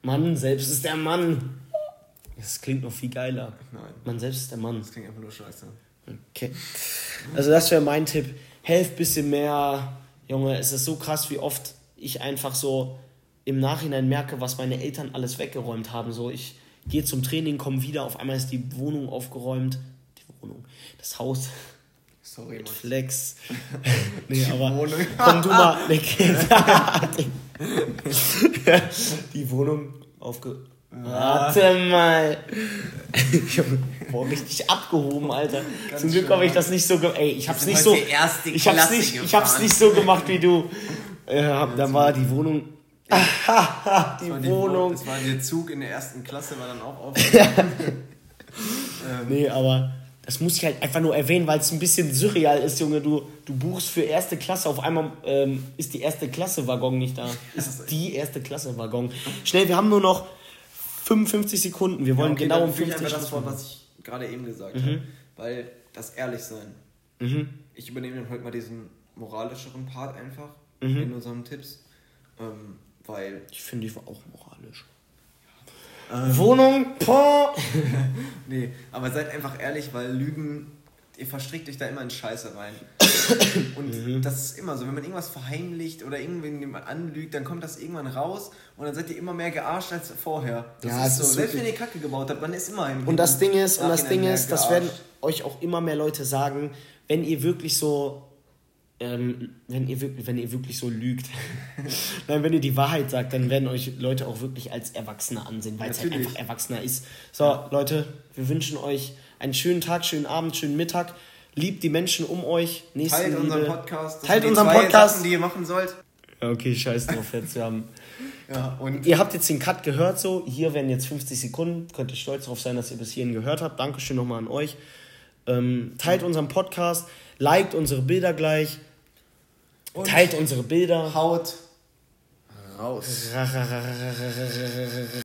Mann selbst ist der Mann. Das klingt noch viel geiler. Nein, Mann selbst ist der Mann. das klingt einfach nur scheiße. Okay. Also das wäre mein Tipp. Helft bisschen mehr. Junge, es ist so krass, wie oft ich einfach so im Nachhinein merke, was meine Eltern alles weggeräumt haben. So, ich gehe zum Training, komme wieder, auf einmal ist die Wohnung aufgeräumt. Die Wohnung, das Haus, Sorry, Mann. Flex. [LAUGHS] nee, aber Wohnung. komm du mal. Nee, [LAUGHS] [LAUGHS] die Wohnung aufge... Warte mal. Junge, boah, richtig abgehoben, Alter. Ganz Zum Glück habe ich das nicht so gemacht. Ey, ich hab's nicht so. die Ich hab's, nicht, ich hab's nicht so gemacht wie du. Ja, dann war die Wohnung. [LAUGHS] die war die Wo- Wohnung. Das war der Zug in der ersten Klasse, war dann auch auf. [LAUGHS] ähm, Nee, aber das muss ich halt einfach nur erwähnen, weil es ein bisschen surreal ist, Junge. Du, du buchst für erste Klasse, auf einmal ähm, ist die erste Klasse Waggon nicht da. Ist die erste Klasse Waggon. Schnell, wir haben nur noch 55 Sekunden. Wir wollen okay, genau um füge ich 50 einfach das vor, was ich gerade eben gesagt habe. Weil das Ehrlichsein. Mhm. Ich übernehme dann heute mal diesen moralischeren Part einfach Mhm. in unseren Tipps. Ähm, Weil. Ich finde, die war auch moralisch. Ähm. Wohnung, po. [LAUGHS] nee, aber seid einfach ehrlich, weil Lügen, ihr verstrickt euch da immer in Scheiße rein. [COUGHS] und mhm. das ist immer so, wenn man irgendwas verheimlicht oder irgendwen anlügt, dann kommt das irgendwann raus und dann seid ihr immer mehr gearscht als vorher. Das ja, ist so. Ist Selbst wenn ihr Kacke gebaut habt, man ist immer im Und das Ding ist, und das Ding ist, das werden euch auch immer mehr Leute sagen, wenn ihr wirklich so ähm, wenn, ihr, wenn ihr wirklich so lügt, [LAUGHS] Nein, wenn ihr die Wahrheit sagt, dann werden euch Leute auch wirklich als Erwachsener ansehen, weil es halt einfach Erwachsener ist. So, ja. Leute, wir wünschen euch einen schönen Tag, schönen Abend, schönen Mittag. Liebt die Menschen um euch. Teilt unseren Podcast. Teilt unseren Podcast. Sachen, die ihr machen sollt. Okay, scheiß drauf jetzt. Wir haben [LAUGHS] ja, und ihr habt jetzt den Cut gehört so. Hier werden jetzt 50 Sekunden. Könnt ihr stolz darauf sein, dass ihr bis hierhin gehört habt. Dankeschön nochmal an euch. Ähm, teilt unseren Podcast. Liked unsere Bilder gleich. Und teilt unsere Bilder. Haut raus.